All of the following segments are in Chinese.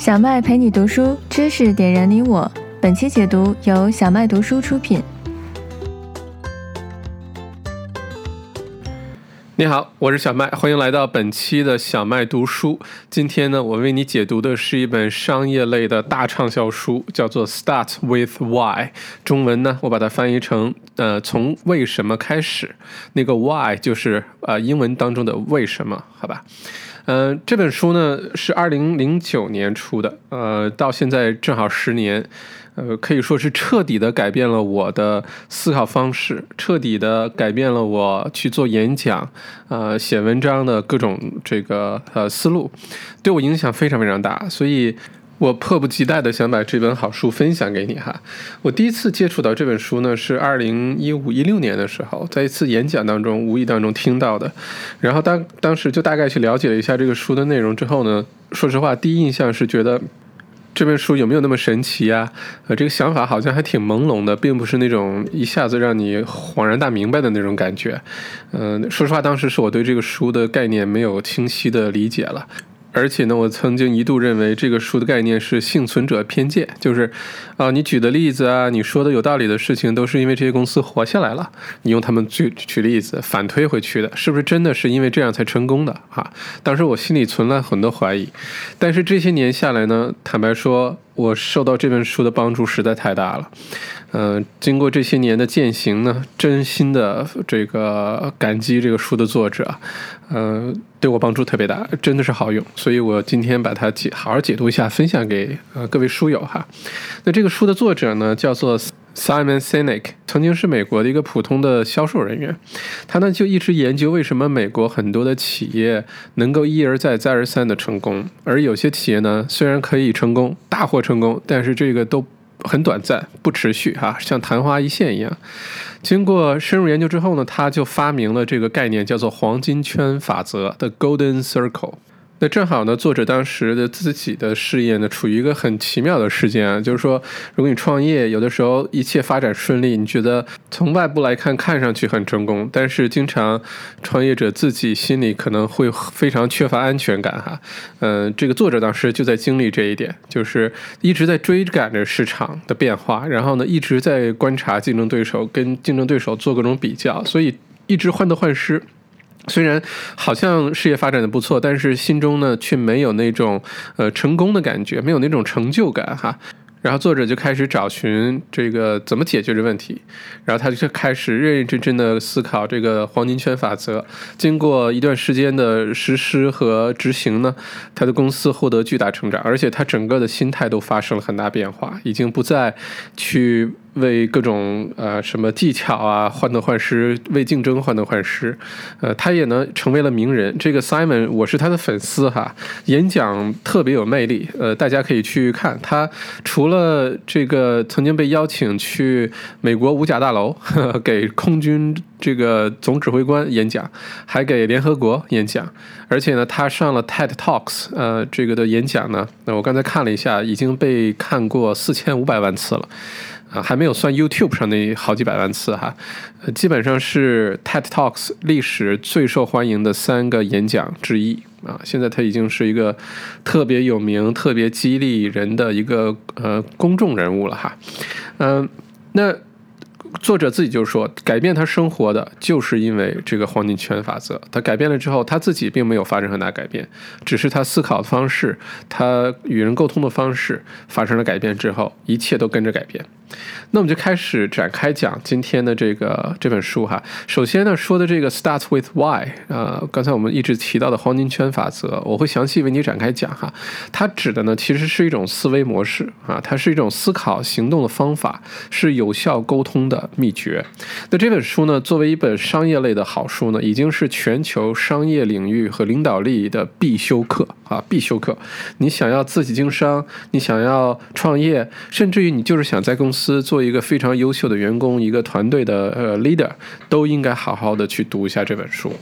小麦陪你读书，知识点燃你我。本期解读由小麦读书出品。你好，我是小麦，欢迎来到本期的小麦读书。今天呢，我为你解读的是一本商业类的大畅销书，叫做《Start with Why》。中文呢，我把它翻译成呃，从为什么开始。那个 Why 就是呃英文当中的为什么，好吧？嗯，这本书呢是二零零九年出的，呃，到现在正好十年。呃，可以说是彻底的改变了我的思考方式，彻底的改变了我去做演讲、呃写文章的各种这个呃思路，对我影响非常非常大，所以我迫不及待的想把这本好书分享给你哈。我第一次接触到这本书呢，是二零一五一六年的时候，在一次演讲当中无意当中听到的，然后当当时就大概去了解了一下这个书的内容之后呢，说实话，第一印象是觉得。这本书有没有那么神奇呀？呃，这个想法好像还挺朦胧的，并不是那种一下子让你恍然大明白的那种感觉。嗯，说实话，当时是我对这个书的概念没有清晰的理解了。而且呢，我曾经一度认为这个书的概念是幸存者偏见，就是，啊，你举的例子啊，你说的有道理的事情，都是因为这些公司活下来了，你用他们举举例子反推回去的，是不是真的是因为这样才成功的啊？当时我心里存了很多怀疑，但是这些年下来呢，坦白说，我受到这本书的帮助实在太大了。嗯，经过这些年的践行呢，真心的这个感激这个书的作者，嗯，对我帮助特别大，真的是好用，所以我今天把它解好好解读一下，分享给呃各位书友哈。那这个书的作者呢，叫做 Simon Sinek，曾经是美国的一个普通的销售人员，他呢就一直研究为什么美国很多的企业能够一而再再而三的成功，而有些企业呢虽然可以成功大获成功，但是这个都。很短暂，不持续哈，像昙花一现一样。经过深入研究之后呢，他就发明了这个概念，叫做黄金圈法则的 Golden Circle。那正好呢，作者当时的自己的事业呢，处于一个很奇妙的时间啊，就是说，如果你创业，有的时候一切发展顺利，你觉得从外部来看，看上去很成功，但是经常创业者自己心里可能会非常缺乏安全感哈。嗯，这个作者当时就在经历这一点，就是一直在追赶着市场的变化，然后呢，一直在观察竞争对手，跟竞争对手做各种比较，所以一直患得患失。虽然好像事业发展的不错，但是心中呢却没有那种呃成功的感觉，没有那种成就感哈。然后作者就开始找寻这个怎么解决这问题，然后他就开始认认真真的思考这个黄金圈法则。经过一段时间的实施和执行呢，他的公司获得巨大成长，而且他整个的心态都发生了很大变化，已经不再去。为各种呃什么技巧啊患得患失，为竞争患得患失，呃，他也能成为了名人。这个 Simon，我是他的粉丝哈，演讲特别有魅力，呃，大家可以去看他。除了这个曾经被邀请去美国五角大楼 给空军这个总指挥官演讲，还给联合国演讲，而且呢，他上了 TED Talks，呃，这个的演讲呢，那我刚才看了一下，已经被看过四千五百万次了。啊，还没有算 YouTube 上那好几百万次哈，呃，基本上是 TED Talks 历史最受欢迎的三个演讲之一啊。现在他已经是一个特别有名、特别激励人的一个呃公众人物了哈。嗯，那作者自己就说，改变他生活的就是因为这个黄金圈法则。他改变了之后，他自己并没有发生很大改变，只是他思考的方式、他与人沟通的方式发生了改变之后，一切都跟着改变。那我们就开始展开讲今天的这个这本书哈。首先呢，说的这个 start with why 啊，刚才我们一直提到的黄金圈法则，我会详细为你展开讲哈。它指的呢，其实是一种思维模式啊，它是一种思考行动的方法，是有效沟通的秘诀。那这本书呢，作为一本商业类的好书呢，已经是全球商业领域和领导力的必修课啊，必修课。你想要自己经商，你想要创业，甚至于你就是想在公司。司做一个非常优秀的员工，一个团队的呃 leader，都应该好好的去读一下这本书。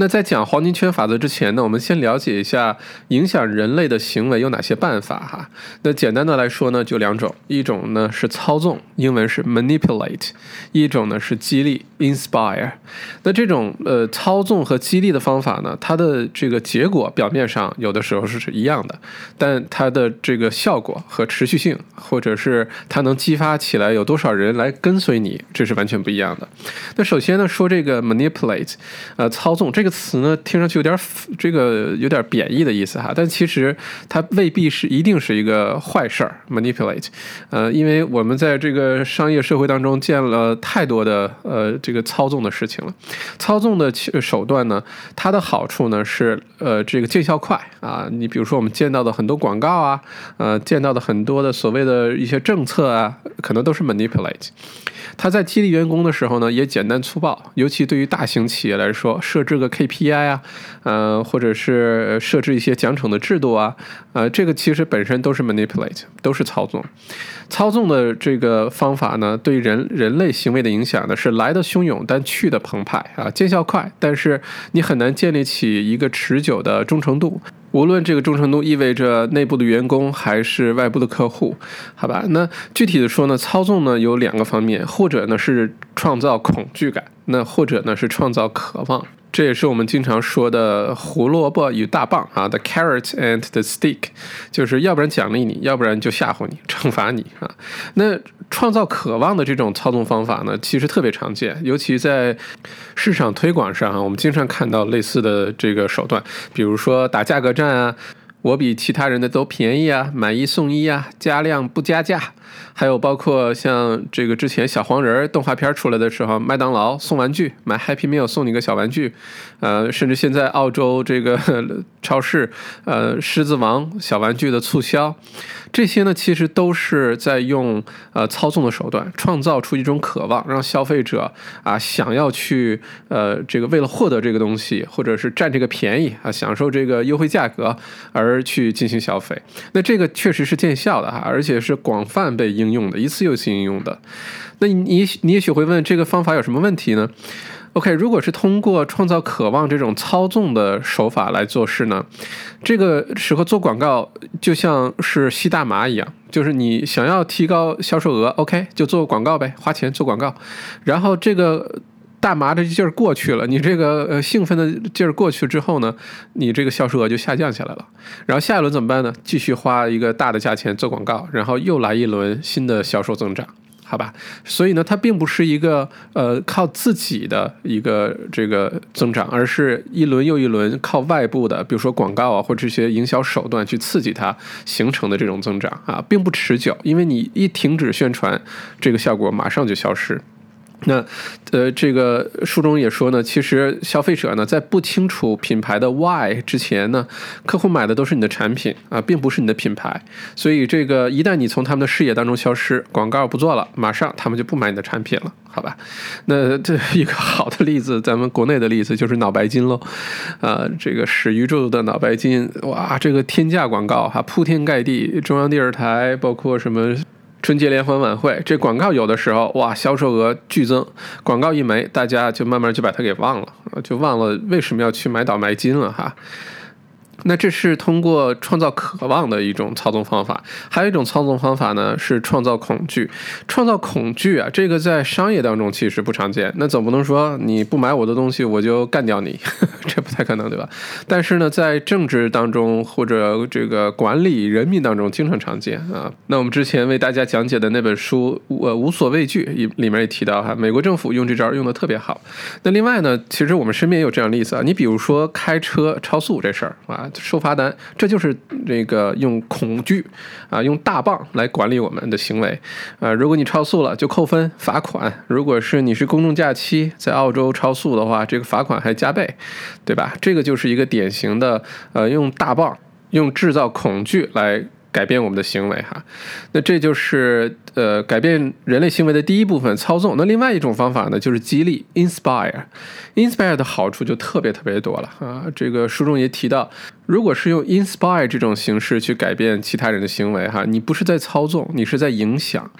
那在讲黄金圈法则之前呢，我们先了解一下影响人类的行为有哪些办法哈。那简单的来说呢，就两种，一种呢是操纵，英文是 manipulate；一种呢是激励，inspire。那这种呃操纵和激励的方法呢，它的这个结果表面上有的时候是是一样的，但它的这个效果和持续性，或者是它能激发起来有多少人来跟随你，这是完全不一样的。那首先呢，说这个 manipulate，呃，操纵这个。个词呢，听上去有点这个有点贬义的意思哈，但其实它未必是一定是一个坏事儿。manipulate，呃，因为我们在这个商业社会当中见了太多的呃这个操纵的事情了。操纵的手段呢，它的好处呢是呃这个见效快啊。你比如说我们见到的很多广告啊，呃，见到的很多的所谓的一些政策啊，可能都是 manipulate。他在激励员工的时候呢，也简单粗暴，尤其对于大型企业来说，设置个 KPI 啊，呃，或者是设置一些奖惩的制度啊，呃，这个其实本身都是 manipulate，都是操纵。操纵的这个方法呢，对人人类行为的影响呢，是来的汹涌，但去的澎湃啊，见效快，但是你很难建立起一个持久的忠诚度。无论这个忠诚度意味着内部的员工还是外部的客户，好吧？那具体的说呢，操纵呢有两个方面，或者呢是创造恐惧感，那或者呢是创造渴望。这也是我们经常说的胡萝卜与大棒啊，the carrot and the stick，就是要不然奖励你，要不然就吓唬你、惩罚你啊。那创造渴望的这种操纵方法呢，其实特别常见，尤其在市场推广上啊，我们经常看到类似的这个手段，比如说打价格战啊，我比其他人的都便宜啊，买一送一啊，加量不加价。还有包括像这个之前小黄人动画片出来的时候，麦当劳送玩具，买 Happy Meal 送你个小玩具，呃，甚至现在澳洲这个 超市，呃，狮子王小玩具的促销，这些呢其实都是在用呃操纵的手段，创造出一种渴望，让消费者啊想要去呃这个为了获得这个东西，或者是占这个便宜啊，享受这个优惠价格而去进行消费。那这个确实是见效的哈，而且是广泛。被应用的一次又一次应用的，那你你也许会问，这个方法有什么问题呢？OK，如果是通过创造渴望这种操纵的手法来做事呢，这个时候做广告就像是吸大麻一样，就是你想要提高销售额，OK，就做广告呗，花钱做广告，然后这个。大麻的劲儿过去了，你这个兴奋的劲儿过去之后呢，你这个销售额就下降下来了。然后下一轮怎么办呢？继续花一个大的价钱做广告，然后又来一轮新的销售增长，好吧？所以呢，它并不是一个呃靠自己的一个这个增长，而是一轮又一轮靠外部的，比如说广告啊或这些营销手段去刺激它形成的这种增长啊，并不持久，因为你一停止宣传，这个效果马上就消失。那，呃，这个书中也说呢，其实消费者呢，在不清楚品牌的 why 之前呢，客户买的都是你的产品啊，并不是你的品牌。所以，这个一旦你从他们的视野当中消失，广告不做了，马上他们就不买你的产品了，好吧？那这 一个好的例子，咱们国内的例子就是脑白金喽，啊，这个史玉柱的脑白金，哇，这个天价广告哈，铺天盖地，中央电视台，包括什么？春节联欢晚会，这广告有的时候哇，销售额剧增，广告一没，大家就慢慢就把它给忘了，就忘了为什么要去买倒卖金了哈。那这是通过创造渴望的一种操纵方法，还有一种操纵方法呢是创造恐惧。创造恐惧啊，这个在商业当中其实不常见。那总不能说你不买我的东西我就干掉你，这不太可能对吧？但是呢，在政治当中或者这个管理人民当中经常常见啊。那我们之前为大家讲解的那本书《呃无所畏惧》里里面也提到哈，美国政府用这招用的特别好。那另外呢，其实我们身边也有这样的例子啊，你比如说开车超速这事儿啊。收罚单，这就是这个用恐惧啊，用大棒来管理我们的行为啊。如果你超速了，就扣分罚款；如果是你是公众假期在澳洲超速的话，这个罚款还加倍，对吧？这个就是一个典型的呃，用大棒，用制造恐惧来。改变我们的行为哈，那这就是呃改变人类行为的第一部分操纵。那另外一种方法呢，就是激励 inspire，inspire 的好处就特别特别多了啊。这个书中也提到，如果是用 inspire 这种形式去改变其他人的行为，哈，你不是在操纵，你是在影响。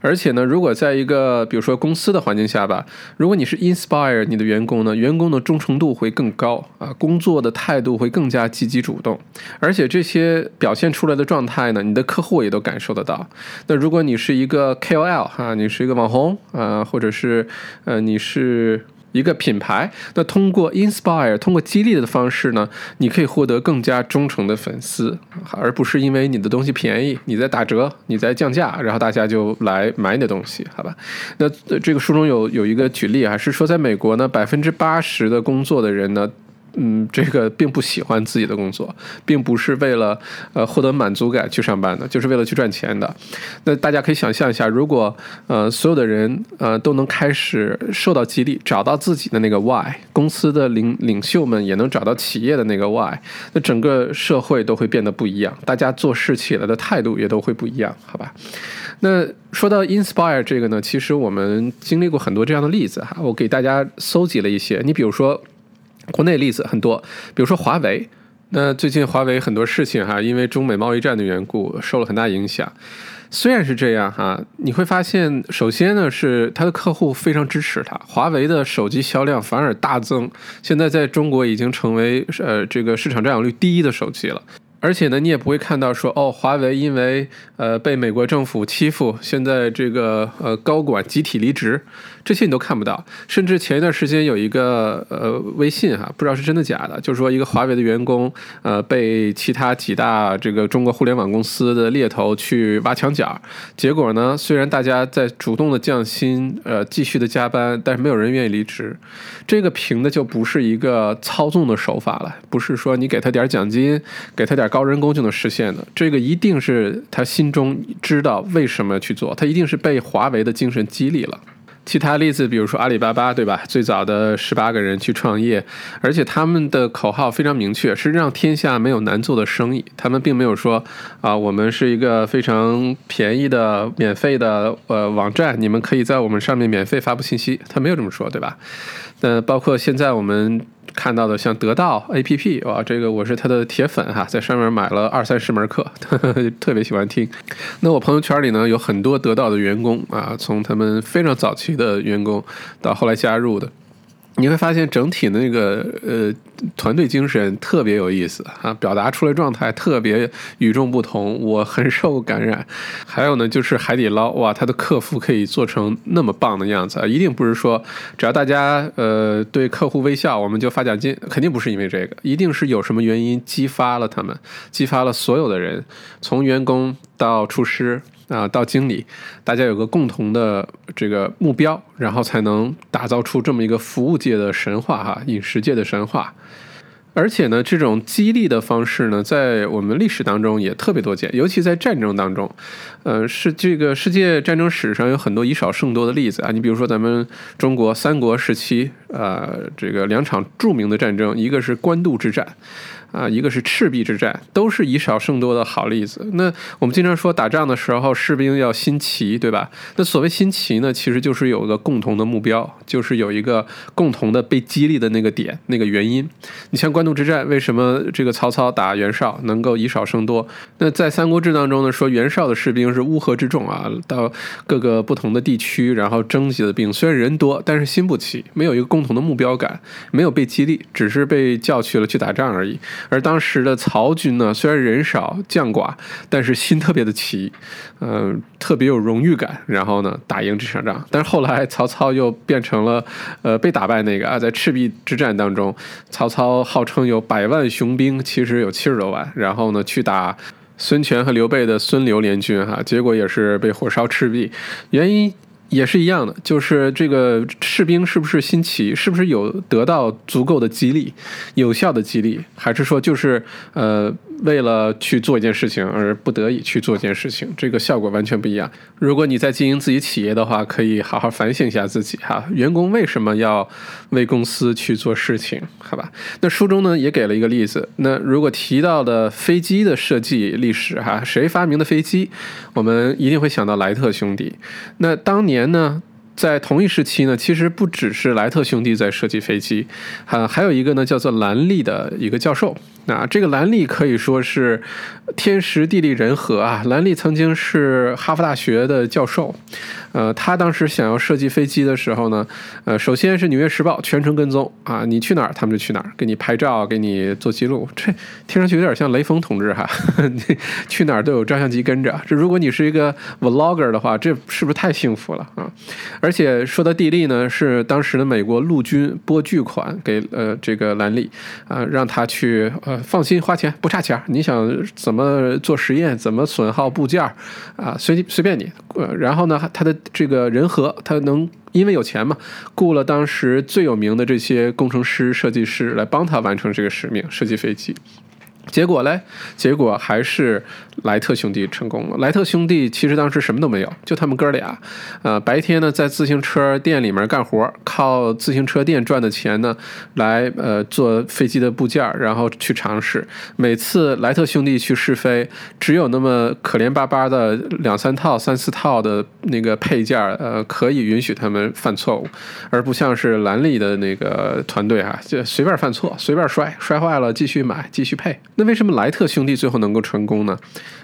而且呢，如果在一个比如说公司的环境下吧，如果你是 inspire 你的员工呢，员工的忠诚度会更高啊，工作的态度会更加积极主动，而且这些表现出来的状态呢，你的客户也都感受得到。那如果你是一个 KOL 哈，你是一个网红啊，或者是呃你是。一个品牌，那通过 inspire，通过激励的方式呢，你可以获得更加忠诚的粉丝，而不是因为你的东西便宜，你在打折，你在降价，然后大家就来买你的东西，好吧？那这个书中有有一个举例啊，是说在美国呢，百分之八十的工作的人呢。嗯，这个并不喜欢自己的工作，并不是为了呃获得满足感去上班的，就是为了去赚钱的。那大家可以想象一下，如果呃所有的人呃都能开始受到激励，找到自己的那个 why，公司的领领袖们也能找到企业的那个 why，那整个社会都会变得不一样，大家做事起来的态度也都会不一样，好吧？那说到 inspire 这个呢，其实我们经历过很多这样的例子哈，我给大家搜集了一些，你比如说。国内例子很多，比如说华为。那最近华为很多事情哈，因为中美贸易战的缘故，受了很大影响。虽然是这样哈，你会发现，首先呢是它的客户非常支持它，华为的手机销量反而大增，现在在中国已经成为呃这个市场占有率第一的手机了。而且呢，你也不会看到说哦，华为因为呃被美国政府欺负，现在这个呃高管集体离职。这些你都看不到，甚至前一段时间有一个呃微信哈，不知道是真的假的，就是说一个华为的员工呃被其他几大这个中国互联网公司的猎头去挖墙脚，结果呢，虽然大家在主动的降薪，呃继续的加班，但是没有人愿意离职，这个凭的就不是一个操纵的手法了，不是说你给他点奖金，给他点高人工就能实现的，这个一定是他心中知道为什么去做，他一定是被华为的精神激励了。其他例子，比如说阿里巴巴，对吧？最早的十八个人去创业，而且他们的口号非常明确，是让天下没有难做的生意。他们并没有说啊，我们是一个非常便宜的、免费的呃网站，你们可以在我们上面免费发布信息。他没有这么说，对吧？那包括现在我们。看到的像得到 APP 哇，这个我是他的铁粉哈，在上面买了二三十门课，特别喜欢听。那我朋友圈里呢有很多得到的员工啊，从他们非常早期的员工到后来加入的。你会发现整体的那个呃团队精神特别有意思啊，表达出来状态特别与众不同，我很受感染。还有呢，就是海底捞哇，他的客服可以做成那么棒的样子啊，一定不是说只要大家呃对客户微笑，我们就发奖金，肯定不是因为这个，一定是有什么原因激发了他们，激发了所有的人，从员工到厨师。啊，到经理，大家有个共同的这个目标，然后才能打造出这么一个服务界的神话哈，饮食界的神话。而且呢，这种激励的方式呢，在我们历史当中也特别多见，尤其在战争当中，呃，是这个世界战争史上有很多以少胜多的例子啊。你比如说咱们中国三国时期，呃，这个两场著名的战争，一个是官渡之战。啊，一个是赤壁之战，都是以少胜多的好例子。那我们经常说打仗的时候，士兵要心齐，对吧？那所谓心齐呢，其实就是有个共同的目标，就是有一个共同的被激励的那个点、那个原因。你像官渡之战，为什么这个曹操打袁绍能够以少胜多？那在《三国志》当中呢，说袁绍的士兵是乌合之众啊，到各个不同的地区，然后征集的兵，虽然人多，但是心不齐，没有一个共同的目标感，没有被激励，只是被叫去了去打仗而已。而当时的曹军呢，虽然人少将寡，但是心特别的齐，嗯，特别有荣誉感。然后呢，打赢这场仗。但是后来曹操又变成了，呃，被打败那个啊。在赤壁之战当中，曹操号称有百万雄兵，其实有七十多万。然后呢，去打孙权和刘备的孙刘联军，哈，结果也是被火烧赤壁。原因。也是一样的，就是这个士兵是不是新奇，是不是有得到足够的激励，有效的激励，还是说就是呃。为了去做一件事情而不得已去做一件事情，这个效果完全不一样。如果你在经营自己企业的话，可以好好反省一下自己哈。员工为什么要为公司去做事情？好吧。那书中呢也给了一个例子。那如果提到的飞机的设计历史哈，谁发明的飞机？我们一定会想到莱特兄弟。那当年呢？在同一时期呢，其实不只是莱特兄弟在设计飞机，啊，还有一个呢叫做兰利的一个教授。那这个兰利可以说是天时地利人和啊。兰利曾经是哈佛大学的教授，呃，他当时想要设计飞机的时候呢，呃，首先是《纽约时报》全程跟踪啊，你去哪儿他们就去哪儿，给你拍照，给你做记录。这听上去有点像雷锋同志哈，去哪儿都有照相机跟着。这如果你是一个 vlogger 的话，这是不是太幸福了啊？而且说到地利呢，是当时的美国陆军拨巨款给呃这个兰利啊，让他去呃。放心，花钱不差钱你想怎么做实验，怎么损耗部件啊，随随便你。呃，然后呢，他的这个人和他能因为有钱嘛，雇了当时最有名的这些工程师、设计师来帮他完成这个使命，设计飞机。结果嘞？结果还是莱特兄弟成功了。莱特兄弟其实当时什么都没有，就他们哥俩。呃，白天呢在自行车店里面干活，靠自行车店赚的钱呢来呃做飞机的部件，然后去尝试。每次莱特兄弟去试飞，只有那么可怜巴巴的两三套、三四套的那个配件，呃，可以允许他们犯错误，而不像是兰利的那个团队哈，就随便犯错，随便摔，摔坏了继续买，继续配。那为什么莱特兄弟最后能够成功呢？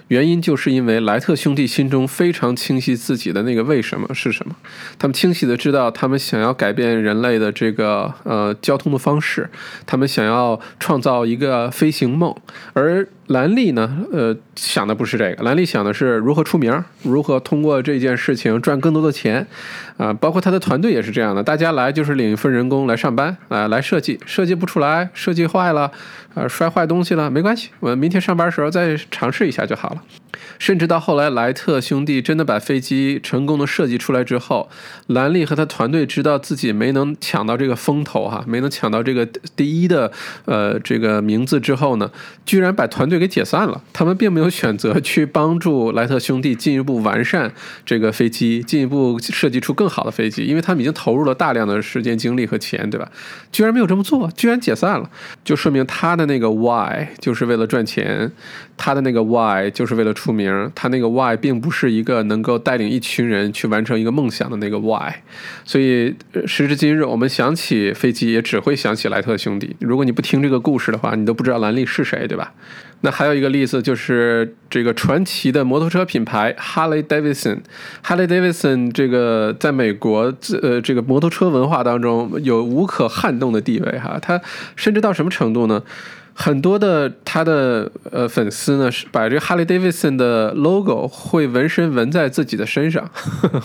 原因就是因为莱特兄弟心中非常清晰自己的那个为什么是什么，他们清晰的知道他们想要改变人类的这个呃交通的方式，他们想要创造一个飞行梦，而。兰利呢？呃，想的不是这个，兰利想的是如何出名，如何通过这件事情赚更多的钱，啊，包括他的团队也是这样的，大家来就是领一份人工来上班，啊，来设计，设计不出来，设计坏了，呃，摔坏东西了，没关系，我们明天上班时候再尝试一下就好了。甚至到后来，莱特兄弟真的把飞机成功的设计出来之后，兰利和他团队知道自己没能抢到这个风头哈，没能抢到这个第一的呃这个名字之后呢，居然把团队给解散了。他们并没有选择去帮助莱特兄弟进一步完善这个飞机，进一步设计出更好的飞机，因为他们已经投入了大量的时间、精力和钱，对吧？居然没有这么做，居然解散了，就说明他的那个 why 就是为了赚钱，他的那个 why 就是为了出名。他那个 why 并不是一个能够带领一群人去完成一个梦想的那个 why，所以时至今日，我们想起飞机也只会想起莱特兄弟。如果你不听这个故事的话，你都不知道兰利是谁，对吧？那还有一个例子就是这个传奇的摩托车品牌 Harley Davidson。Harley Davidson 这个在美国呃这个摩托车文化当中有无可撼动的地位哈，它甚至到什么程度呢？很多的他的呃粉丝呢是把这个哈雷· v i d s o n 的 logo 会纹身纹在自己的身上，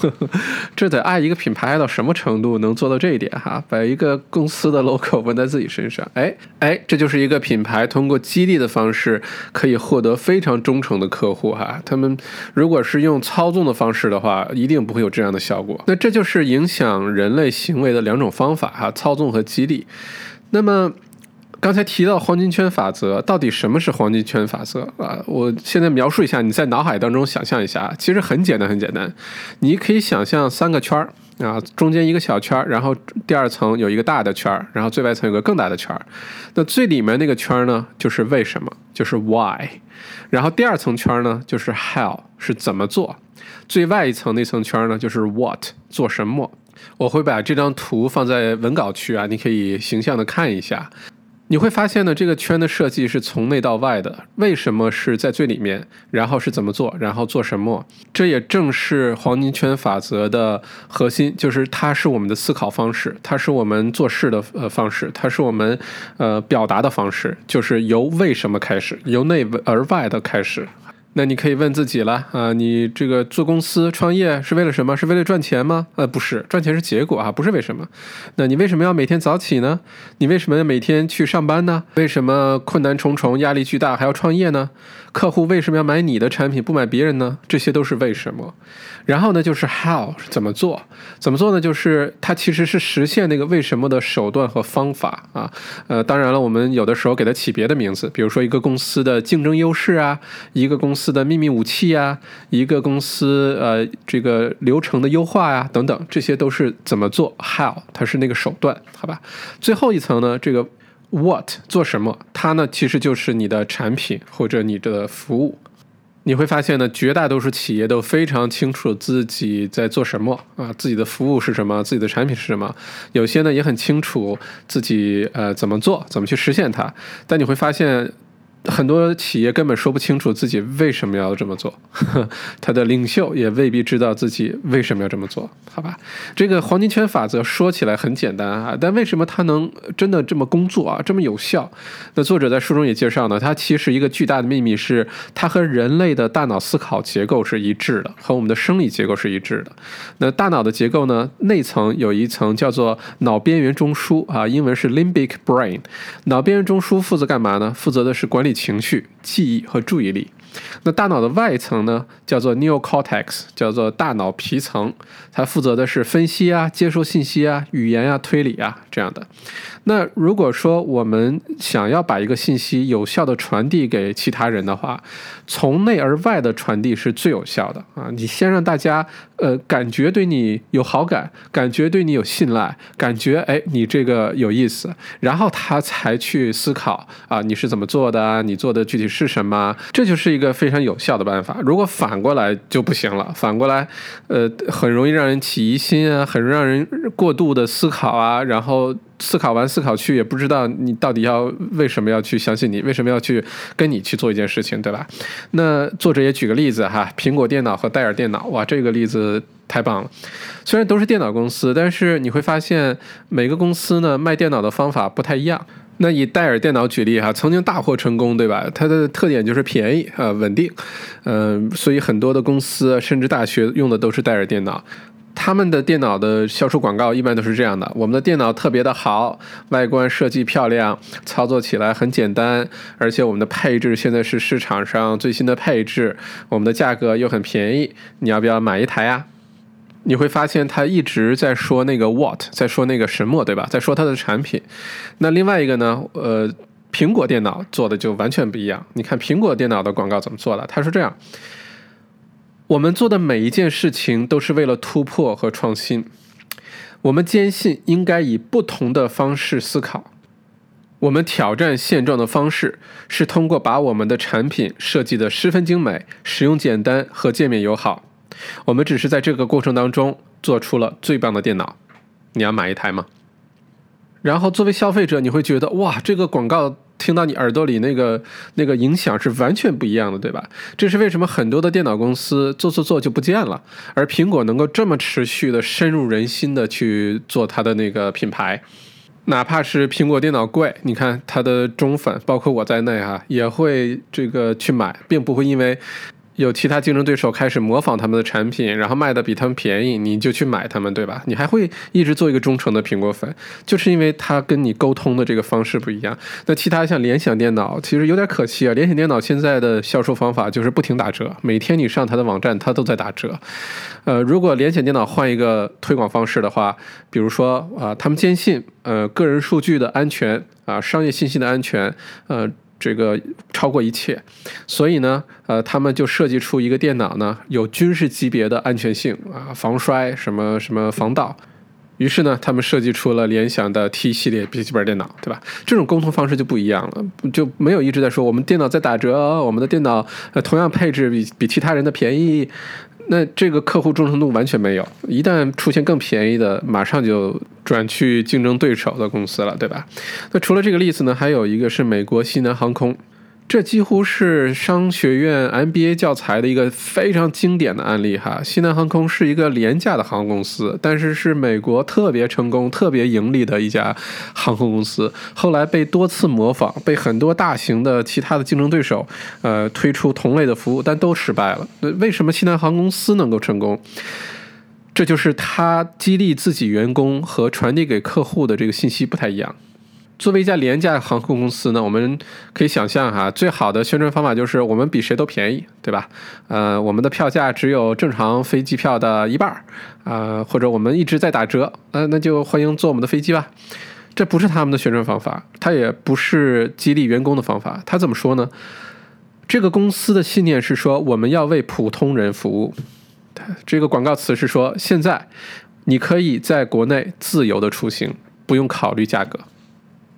这得爱一个品牌爱到什么程度能做到这一点哈？把一个公司的 logo 纹在自己身上，哎哎，这就是一个品牌通过激励的方式可以获得非常忠诚的客户哈。他们如果是用操纵的方式的话，一定不会有这样的效果。那这就是影响人类行为的两种方法哈：操纵和激励。那么。刚才提到黄金圈法则，到底什么是黄金圈法则啊？我现在描述一下，你在脑海当中想象一下，其实很简单，很简单。你可以想象三个圈儿啊，中间一个小圈儿，然后第二层有一个大的圈儿，然后最外层有个更大的圈儿。那最里面那个圈儿呢，就是为什么，就是 why。然后第二层圈儿呢，就是 how，是怎么做。最外一层那层圈儿呢，就是 what，做什么。我会把这张图放在文稿区啊，你可以形象的看一下。你会发现呢，这个圈的设计是从内到外的。为什么是在最里面？然后是怎么做？然后做什么？这也正是黄金圈法则的核心，就是它是我们的思考方式，它是我们做事的呃方式，它是我们呃表达的方式，就是由为什么开始，由内而外的开始。那你可以问自己了啊，你这个做公司创业是为了什么？是为了赚钱吗？呃，不是，赚钱是结果啊，不是为什么。那你为什么要每天早起呢？你为什么要每天去上班呢？为什么困难重重、压力巨大还要创业呢？客户为什么要买你的产品不买别人呢？这些都是为什么。然后呢，就是 how 怎么做？怎么做呢？就是它其实是实现那个为什么的手段和方法啊。呃，当然了，我们有的时候给它起别的名字，比如说一个公司的竞争优势啊，一个公司的秘密武器啊，一个公司呃这个流程的优化呀等等，这些都是怎么做 how，它是那个手段，好吧？最后一层呢，这个 what 做什么？它呢其实就是你的产品或者你的服务。你会发现呢，绝大多数企业都非常清楚自己在做什么啊，自己的服务是什么，自己的产品是什么。有些呢也很清楚自己呃怎么做，怎么去实现它。但你会发现。很多企业根本说不清楚自己为什么要这么做，他的领袖也未必知道自己为什么要这么做，好吧？这个黄金圈法则说起来很简单啊，但为什么它能真的这么工作啊，这么有效？那作者在书中也介绍呢，它其实一个巨大的秘密是，它和人类的大脑思考结构是一致的，和我们的生理结构是一致的。那大脑的结构呢，内层有一层叫做脑边缘中枢啊，英文是 limbic brain，脑边缘中枢负责干嘛呢？负责的是管理。情绪、记忆和注意力。那大脑的外层呢，叫做 neocortex，叫做大脑皮层，它负责的是分析啊、接收信息啊、语言啊、推理啊这样的。那如果说我们想要把一个信息有效的传递给其他人的话，从内而外的传递是最有效的啊！你先让大家呃感觉对你有好感，感觉对你有信赖，感觉哎你这个有意思，然后他才去思考啊你是怎么做的，你做的具体是什么，这就是一个一个非常有效的办法。如果反过来就不行了，反过来呃很容易让人起疑心啊，很让人过度的思考啊，然后。思考完思考去，也不知道你到底要为什么要去相信你，为什么要去跟你去做一件事情，对吧？那作者也举个例子哈，苹果电脑和戴尔电脑，哇，这个例子太棒了。虽然都是电脑公司，但是你会发现每个公司呢卖电脑的方法不太一样。那以戴尔电脑举例哈，曾经大获成功，对吧？它的特点就是便宜啊，稳定，嗯，所以很多的公司甚至大学用的都是戴尔电脑。他们的电脑的销售广告一般都是这样的：我们的电脑特别的好，外观设计漂亮，操作起来很简单，而且我们的配置现在是市场上最新的配置，我们的价格又很便宜，你要不要买一台呀？你会发现他一直在说那个 what，在说那个什么，对吧？在说他的产品。那另外一个呢？呃，苹果电脑做的就完全不一样。你看苹果电脑的广告怎么做的？他说这样。我们做的每一件事情都是为了突破和创新。我们坚信应该以不同的方式思考。我们挑战现状的方式是通过把我们的产品设计的十分精美、使用简单和界面友好。我们只是在这个过程当中做出了最棒的电脑。你要买一台吗？然后作为消费者，你会觉得哇，这个广告。听到你耳朵里那个那个影响是完全不一样的，对吧？这是为什么很多的电脑公司做做做就不见了，而苹果能够这么持续的深入人心的去做它的那个品牌，哪怕是苹果电脑贵，你看它的忠粉，包括我在内哈，也会这个去买，并不会因为。有其他竞争对手开始模仿他们的产品，然后卖的比他们便宜，你就去买他们，对吧？你还会一直做一个忠诚的苹果粉，就是因为他跟你沟通的这个方式不一样。那其他像联想电脑，其实有点可惜啊。联想电脑现在的销售方法就是不停打折，每天你上它的网站，它都在打折。呃，如果联想电脑换一个推广方式的话，比如说啊，他们坚信呃个人数据的安全啊，商业信息的安全，呃。这个超过一切，所以呢，呃，他们就设计出一个电脑呢，有军事级别的安全性啊，防摔什么什么防盗。于是呢，他们设计出了联想的 T 系列笔记本电脑，对吧？这种沟通方式就不一样了，就没有一直在说我们电脑在打折，我们的电脑呃同样配置比比其他人的便宜。那这个客户忠诚度完全没有，一旦出现更便宜的，马上就转去竞争对手的公司了，对吧？那除了这个例子呢，还有一个是美国西南航空。这几乎是商学院 MBA 教材的一个非常经典的案例哈。西南航空是一个廉价的航空公司，但是是美国特别成功、特别盈利的一家航空公司。后来被多次模仿，被很多大型的其他的竞争对手呃推出同类的服务，但都失败了。为什么西南航空公司能够成功？这就是他激励自己员工和传递给客户的这个信息不太一样。作为一家廉价航空公司呢，我们可以想象哈，最好的宣传方法就是我们比谁都便宜，对吧？呃，我们的票价只有正常飞机票的一半儿，啊，或者我们一直在打折，呃，那就欢迎坐我们的飞机吧。这不是他们的宣传方法，它也不是激励员工的方法。他怎么说呢？这个公司的信念是说我们要为普通人服务。这个广告词是说现在你可以在国内自由的出行，不用考虑价格。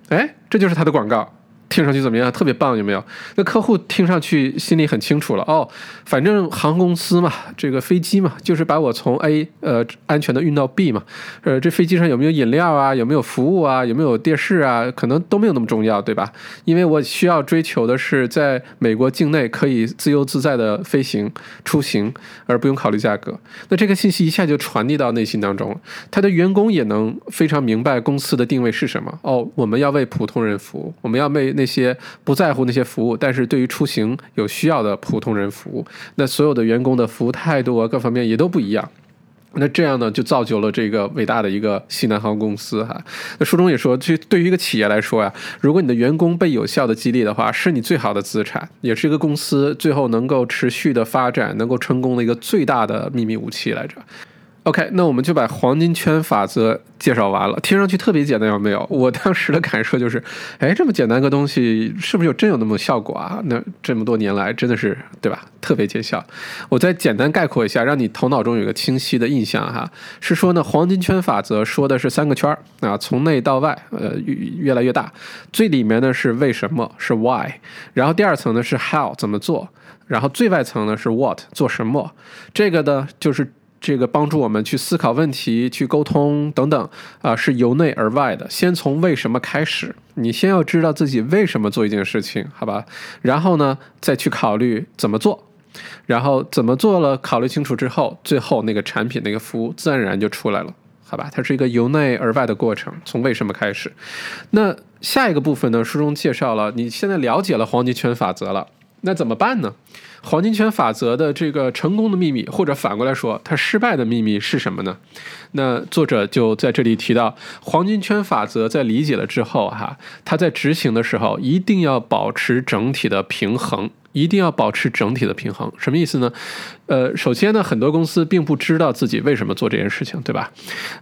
哎，这就是它的广告，听上去怎么样？特别棒，有没有？那客户听上去心里很清楚了哦，反正航空公司嘛，这个飞机嘛，就是把我从 A 呃安全的运到 B 嘛，呃，这飞机上有没有饮料啊？有没有服务啊？有没有电视啊？可能都没有那么重要，对吧？因为我需要追求的是在美国境内可以自由自在的飞行出行，而不用考虑价格。那这个信息一下就传递到内心当中了，他的员工也能非常明白公司的定位是什么。哦，我们要为普通人服务，我们要为那些不在乎那些服务，但是对于出行有需要的普通人服务。那所有的员工的服务态度啊，各方面也都不一样。那这样呢，就造就了这个伟大的一个西南航空公司哈。那书中也说，这对于一个企业来说呀，如果你的员工被有效的激励的话，是你最好的资产，也是一个公司最后能够持续的发展、能够成功的一个最大的秘密武器来着。OK，那我们就把黄金圈法则介绍完了，听上去特别简单，有没有？我当时的感受就是，哎，这么简单个东西，是不是有真有那么效果啊？那这么多年来，真的是对吧？特别见效。我再简单概括一下，让你头脑中有个清晰的印象哈，是说呢，黄金圈法则说的是三个圈儿啊，从内到外，呃，越越来越大。最里面呢是为什么，是 why，然后第二层呢是 how，怎么做，然后最外层呢是 what，做什么。这个呢就是。这个帮助我们去思考问题、去沟通等等啊，是由内而外的。先从为什么开始，你先要知道自己为什么做一件事情，好吧？然后呢，再去考虑怎么做，然后怎么做了，考虑清楚之后，最后那个产品、那个服务自然而然就出来了，好吧？它是一个由内而外的过程，从为什么开始。那下一个部分呢？书中介绍了，你现在了解了黄金圈法则了，那怎么办呢？黄金圈法则的这个成功的秘密，或者反过来说，它失败的秘密是什么呢？那作者就在这里提到，黄金圈法则在理解了之后，哈，它在执行的时候一定要保持整体的平衡。一定要保持整体的平衡，什么意思呢？呃，首先呢，很多公司并不知道自己为什么做这件事情，对吧？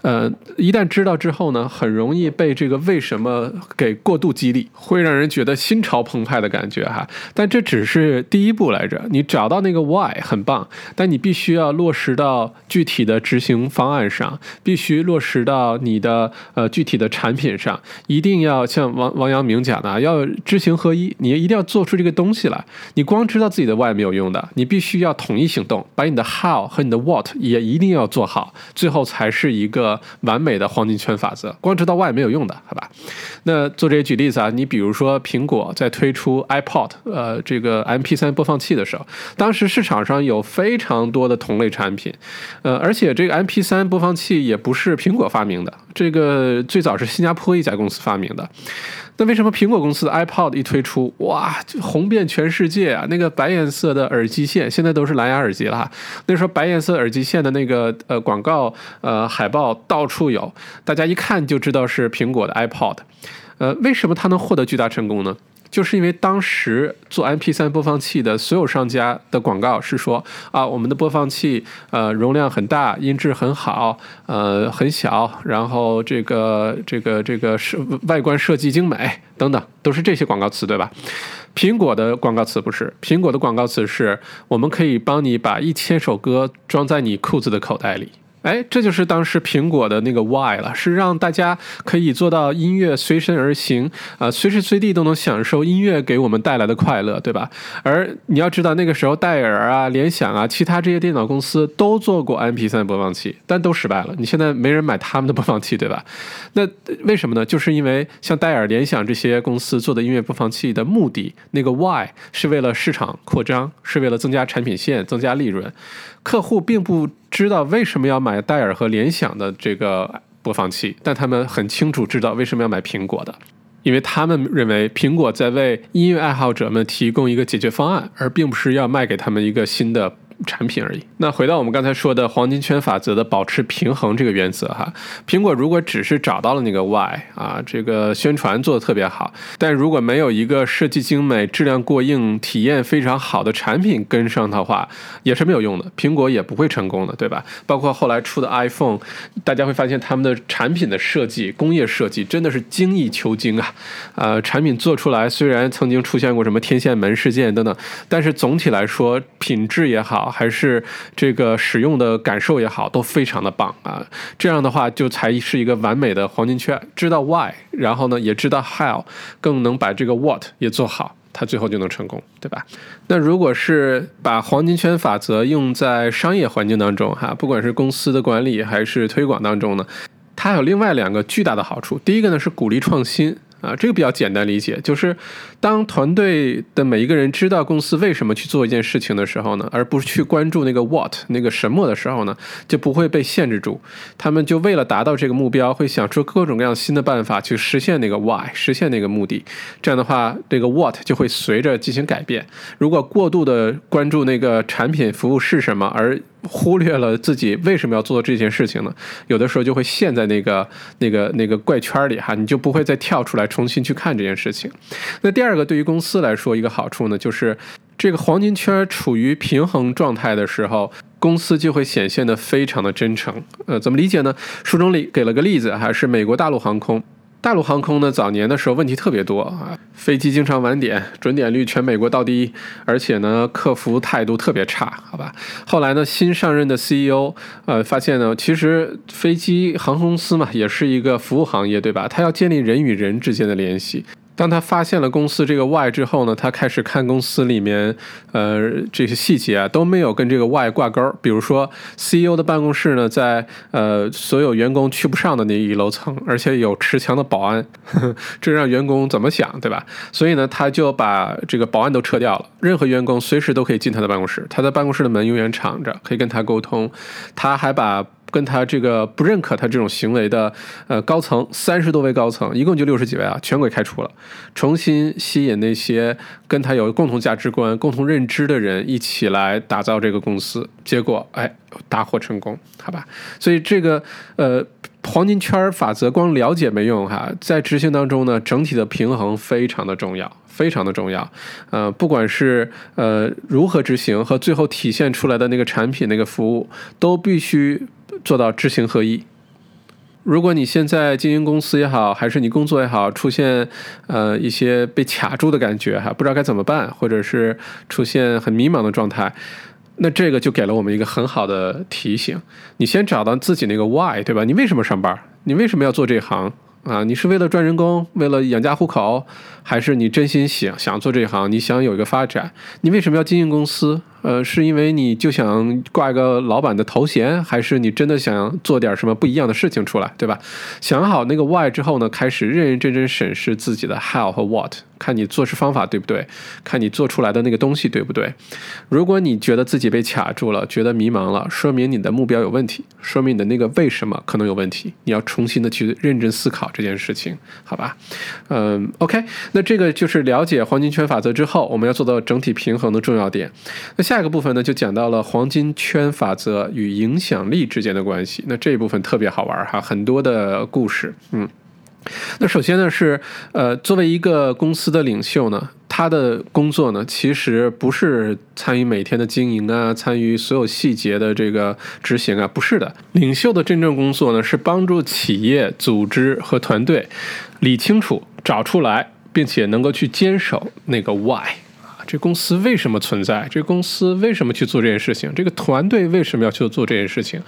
呃，一旦知道之后呢，很容易被这个为什么给过度激励，会让人觉得心潮澎湃的感觉哈。但这只是第一步来着，你找到那个 why 很棒，但你必须要落实到具体的执行方案上，必须落实到你的呃具体的产品上，一定要像王王阳明讲的，要知行合一，你一定要做出这个东西来，你。光知道自己的 why 没有用的，你必须要统一行动，把你的 how 和你的 what 也一定要做好，最后才是一个完美的黄金圈法则。光知道 why 没有用的，好吧？那作者举例子啊，你比如说苹果在推出 iPod 呃这个 MP3 播放器的时候，当时市场上有非常多的同类产品，呃，而且这个 MP3 播放器也不是苹果发明的，这个最早是新加坡一家公司发明的。那为什么苹果公司的 iPod 一推出，哇，就红遍全世界啊？那个白颜色的耳机线，现在都是蓝牙耳机了。那时候白颜色耳机线的那个呃广告呃海报到处有，大家一看就知道是苹果的 iPod。呃，为什么它能获得巨大成功呢？就是因为当时做 MP3 播放器的所有商家的广告是说啊，我们的播放器呃容量很大，音质很好，呃很小，然后这个这个这个设外观设计精美等等，都是这些广告词对吧？苹果的广告词不是，苹果的广告词是我们可以帮你把一千首歌装在你裤子的口袋里。哎，这就是当时苹果的那个 why 了，是让大家可以做到音乐随身而行，啊，随时随地都能享受音乐给我们带来的快乐，对吧？而你要知道，那个时候戴尔啊、联想啊、其他这些电脑公司都做过 MP3 播放器，但都失败了。你现在没人买他们的播放器，对吧？那为什么呢？就是因为像戴尔、联想这些公司做的音乐播放器的目的，那个 why 是为了市场扩张，是为了增加产品线、增加利润。客户并不知道为什么要买戴尔和联想的这个播放器，但他们很清楚知道为什么要买苹果的，因为他们认为苹果在为音乐爱好者们提供一个解决方案，而并不是要卖给他们一个新的。产品而已。那回到我们刚才说的黄金圈法则的保持平衡这个原则哈，苹果如果只是找到了那个 why 啊，这个宣传做的特别好，但如果没有一个设计精美、质量过硬、体验非常好的产品跟上的话，也是没有用的，苹果也不会成功的，对吧？包括后来出的 iPhone，大家会发现他们的产品的设计、工业设计真的是精益求精啊。呃，产品做出来虽然曾经出现过什么天线门事件等等，但是总体来说品质也好。还是这个使用的感受也好，都非常的棒啊。这样的话，就才是一个完美的黄金圈，知道 why，然后呢，也知道 how，更能把这个 what 也做好。他最后就能成功，对吧？那如果是把黄金圈法则用在商业环境当中，哈，不管是公司的管理还是推广当中呢，它有另外两个巨大的好处。第一个呢是鼓励创新。啊，这个比较简单理解，就是当团队的每一个人知道公司为什么去做一件事情的时候呢，而不是去关注那个 what 那个什么的时候呢，就不会被限制住。他们就为了达到这个目标，会想出各种各样新的办法去实现那个 why，实现那个目的。这样的话，这个 what 就会随着进行改变。如果过度的关注那个产品服务是什么，而忽略了自己为什么要做这件事情呢？有的时候就会陷在那个、那个、那个怪圈里哈，你就不会再跳出来重新去看这件事情。那第二这个，对于公司来说，一个好处呢，就是这个黄金圈处于平衡状态的时候，公司就会显现的非常的真诚。呃，怎么理解呢？书中里给了个例子，还是美国大陆航空。大陆航空呢，早年的时候问题特别多啊，飞机经常晚点，准点率全美国倒第一，而且呢，客服态度特别差，好吧。后来呢，新上任的 CEO，呃，发现呢，其实飞机航空公司嘛，也是一个服务行业，对吧？他要建立人与人之间的联系。当他发现了公司这个 Y 之后呢，他开始看公司里面，呃，这些细节啊都没有跟这个 Y 挂钩。比如说，CEO 的办公室呢，在呃所有员工去不上的那一楼层，而且有持枪的保安，这让员工怎么想，对吧？所以呢，他就把这个保安都撤掉了，任何员工随时都可以进他的办公室，他的办公室的门永远敞着，可以跟他沟通。他还把跟他这个不认可他这种行为的，呃，高层三十多位高层，一共就六十几位啊，全给开除了，重新吸引那些跟他有共同价值观、共同认知的人一起来打造这个公司，结果哎，大获成功，好吧？所以这个呃黄金圈法则光了解没用哈，在执行当中呢，整体的平衡非常的重要，非常的重要。呃，不管是呃如何执行和最后体现出来的那个产品、那个服务，都必须。做到知行合一。如果你现在经营公司也好，还是你工作也好，出现呃一些被卡住的感觉哈，不知道该怎么办，或者是出现很迷茫的状态，那这个就给了我们一个很好的提醒。你先找到自己那个 why，对吧？你为什么上班？你为什么要做这行啊？你是为了赚人工，为了养家糊口，还是你真心想想做这行？你想有一个发展？你为什么要经营公司？呃，是因为你就想挂一个老板的头衔，还是你真的想做点什么不一样的事情出来，对吧？想好那个 why 之后呢，开始认认真真审视自己的 how 和 what，看你做事方法对不对，看你做出来的那个东西对不对。如果你觉得自己被卡住了，觉得迷茫了，说明你的目标有问题，说明你的那个为什么可能有问题，你要重新的去认真思考这件事情，好吧？嗯，OK，那这个就是了解黄金圈法则之后，我们要做到整体平衡的重要点。那下。一个部分呢，就讲到了黄金圈法则与影响力之间的关系。那这一部分特别好玩哈，很多的故事。嗯，那首先呢是，呃，作为一个公司的领袖呢，他的工作呢，其实不是参与每天的经营啊，参与所有细节的这个执行啊，不是的。领袖的真正工作呢，是帮助企业、组织和团队理清楚、找出来，并且能够去坚守那个 why 啊。这公司为什么存在？这公司为什么去做这件事情？这个团队为什么要去做这件事情？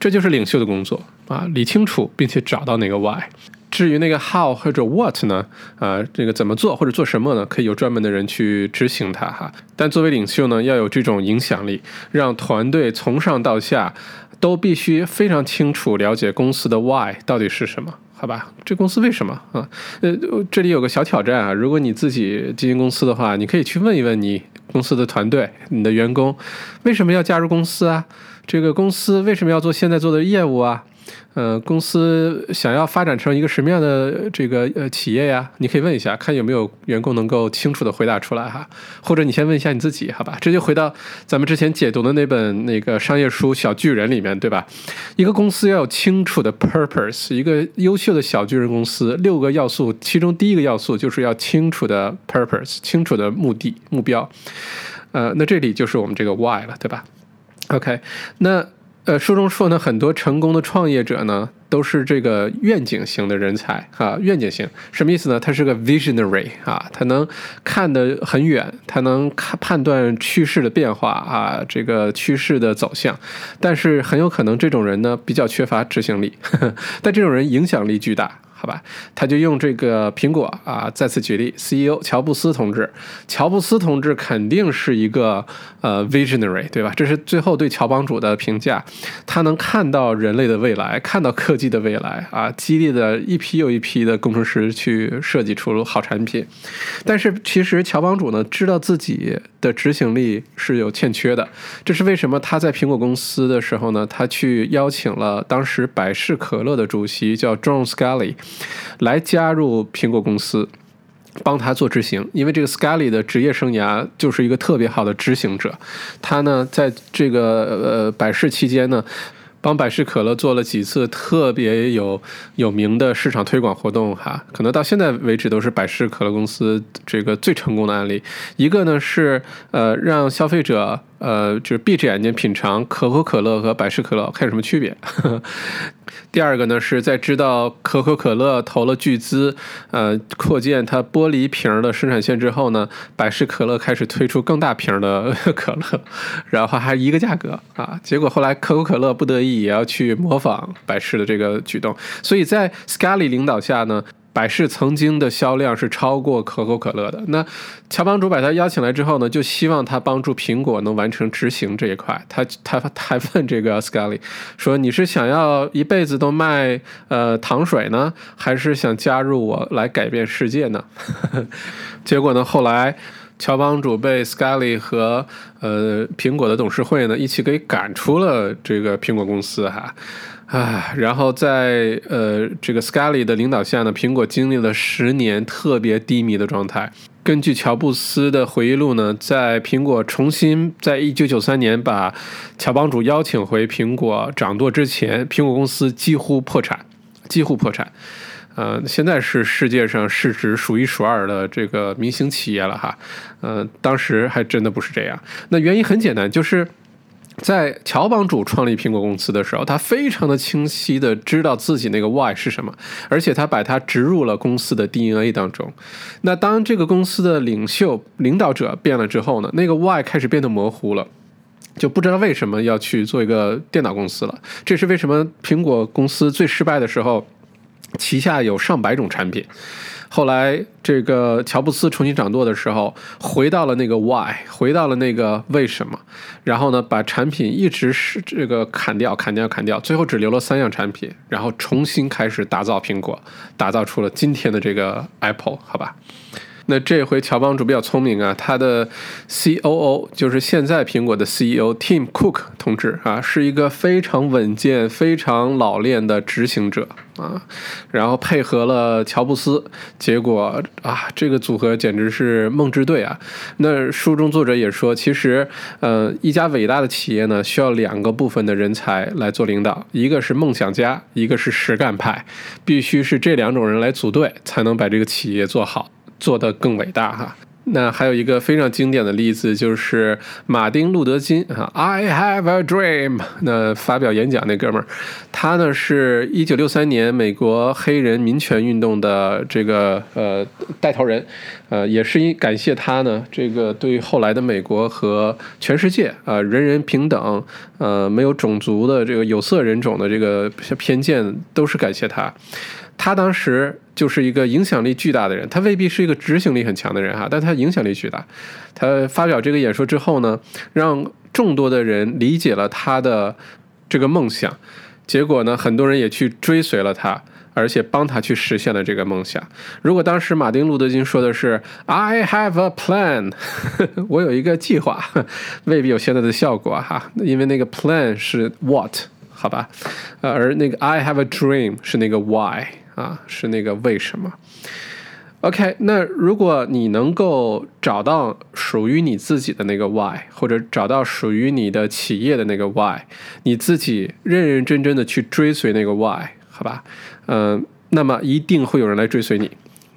这就是领袖的工作啊！理清楚，并且找到那个 why。至于那个 how 或者 what 呢？啊，这个怎么做或者做什么呢？可以有专门的人去执行它哈。但作为领袖呢，要有这种影响力，让团队从上到下都必须非常清楚了解公司的 why 到底是什么。好吧，这公司为什么啊？呃，这里有个小挑战啊。如果你自己经营公司的话，你可以去问一问你公司的团队、你的员工，为什么要加入公司啊？这个公司为什么要做现在做的业务啊？呃，公司想要发展成一个什么样的这个呃企业呀？你可以问一下，看有没有员工能够清楚的回答出来哈。或者你先问一下你自己，好吧？这就回到咱们之前解读的那本那个商业书《小巨人》里面，对吧？一个公司要有清楚的 purpose，一个优秀的小巨人公司，六个要素，其中第一个要素就是要清楚的 purpose，清楚的目的目标。呃，那这里就是我们这个 why 了，对吧？OK，那。呃，书中说呢，很多成功的创业者呢，都是这个愿景型的人才啊，愿景型什么意思呢？他是个 visionary 啊，他能看得很远，他能看判断趋势的变化啊，这个趋势的走向。但是很有可能这种人呢比较缺乏执行力，呵 呵但这种人影响力巨大。好吧，他就用这个苹果啊，再次举例，CEO 乔布斯同志，乔布斯同志肯定是一个呃 visionary，对吧？这是最后对乔帮主的评价，他能看到人类的未来，看到科技的未来啊，激励的一批又一批的工程师去设计出好产品。但是其实乔帮主呢，知道自己的执行力是有欠缺的，这是为什么？他在苹果公司的时候呢，他去邀请了当时百事可乐的主席叫 John Scully。来加入苹果公司，帮他做执行，因为这个 Scully 的职业生涯就是一个特别好的执行者。他呢，在这个呃百事期间呢，帮百事可乐做了几次特别有有名的市场推广活动，哈，可能到现在为止都是百事可乐公司这个最成功的案例。一个呢是呃让消费者呃就是闭着眼睛品尝可口可乐和百事可乐看有什么区别。第二个呢，是在知道可口可乐投了巨资，呃，扩建它玻璃瓶的生产线之后呢，百事可乐开始推出更大瓶的可乐，然后还一个价格啊。结果后来可口可乐不得已也要去模仿百事的这个举动，所以在 Scully 领导下呢。百事曾经的销量是超过可口可乐的。那乔帮主把他邀请来之后呢，就希望他帮助苹果能完成执行这一块。他他他问这个 Scully 说：“你是想要一辈子都卖呃糖水呢，还是想加入我来改变世界呢？” 结果呢，后来乔帮主被 Scully 和呃苹果的董事会呢一起给赶出了这个苹果公司哈。啊，然后在呃这个 Scully 的领导下呢，苹果经历了十年特别低迷的状态。根据乔布斯的回忆录呢，在苹果重新在一九九三年把乔帮主邀请回苹果掌舵之前，苹果公司几乎破产，几乎破产。呃，现在是世界上市值数一数二的这个明星企业了哈。呃，当时还真的不是这样。那原因很简单，就是。在乔帮主创立苹果公司的时候，他非常的清晰的知道自己那个 why 是什么，而且他把它植入了公司的 DNA 当中。那当这个公司的领袖、领导者变了之后呢，那个 why 开始变得模糊了，就不知道为什么要去做一个电脑公司了。这是为什么苹果公司最失败的时候，旗下有上百种产品。后来，这个乔布斯重新掌舵的时候，回到了那个 why，回到了那个为什么，然后呢，把产品一直是这个砍掉、砍掉、砍掉，最后只留了三样产品，然后重新开始打造苹果，打造出了今天的这个 Apple，好吧。那这回乔帮主比较聪明啊，他的 COO 就是现在苹果的 CEO Tim Cook 同志啊，是一个非常稳健、非常老练的执行者啊，然后配合了乔布斯，结果啊，这个组合简直是梦之队啊。那书中作者也说，其实呃，一家伟大的企业呢，需要两个部分的人才来做领导，一个是梦想家，一个是实干派，必须是这两种人来组队，才能把这个企业做好。做得更伟大哈。那还有一个非常经典的例子，就是马丁·路德·金啊，I have a dream。那发表演讲那哥们儿，他呢是一九六三年美国黑人民权运动的这个呃带头人，呃，也是因感谢他呢，这个对于后来的美国和全世界啊，人人平等，呃，没有种族的这个有色人种的这个偏见，都是感谢他。他当时就是一个影响力巨大的人，他未必是一个执行力很强的人哈，但他影响力巨大。他发表这个演说之后呢，让众多的人理解了他的这个梦想，结果呢，很多人也去追随了他，而且帮他去实现了这个梦想。如果当时马丁·路德·金说的是 “I have a plan”，我有一个计划，未必有现在的效果哈，因为那个 plan 是 what，好吧，而那个 “I have a dream” 是那个 why。啊，是那个为什么？OK，那如果你能够找到属于你自己的那个 Why，或者找到属于你的企业的那个 Why，你自己认认真真的去追随那个 Why，好吧？嗯，那么一定会有人来追随你。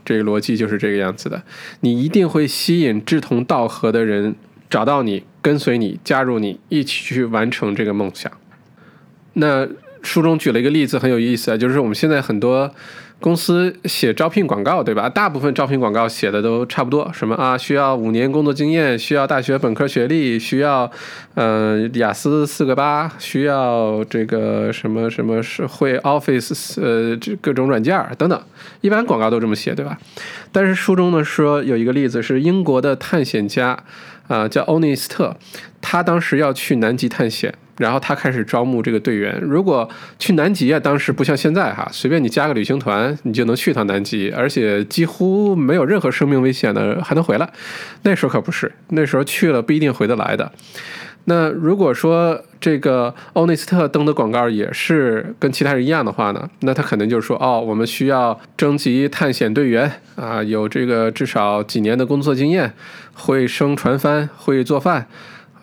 这个逻辑就是这个样子的，你一定会吸引志同道合的人找到你，跟随你，加入你，一起去完成这个梦想。那。书中举了一个例子，很有意思啊，就是我们现在很多。公司写招聘广告，对吧？大部分招聘广告写的都差不多，什么啊，需要五年工作经验，需要大学本科学历，需要，呃，雅思四个八，需要这个什么什么是会 Office，呃，这各种软件等等，一般广告都这么写，对吧？但是书中呢说有一个例子是英国的探险家，啊，叫欧内斯特，他当时要去南极探险。然后他开始招募这个队员。如果去南极啊，当时不像现在哈，随便你加个旅行团，你就能去趟南极，而且几乎没有任何生命危险的，还能回来。那时候可不是，那时候去了不一定回得来的。那如果说这个欧内斯特登的广告也是跟其他人一样的话呢，那他可能就是说，哦，我们需要征集探险队员啊，有这个至少几年的工作经验，会升船帆，会做饭。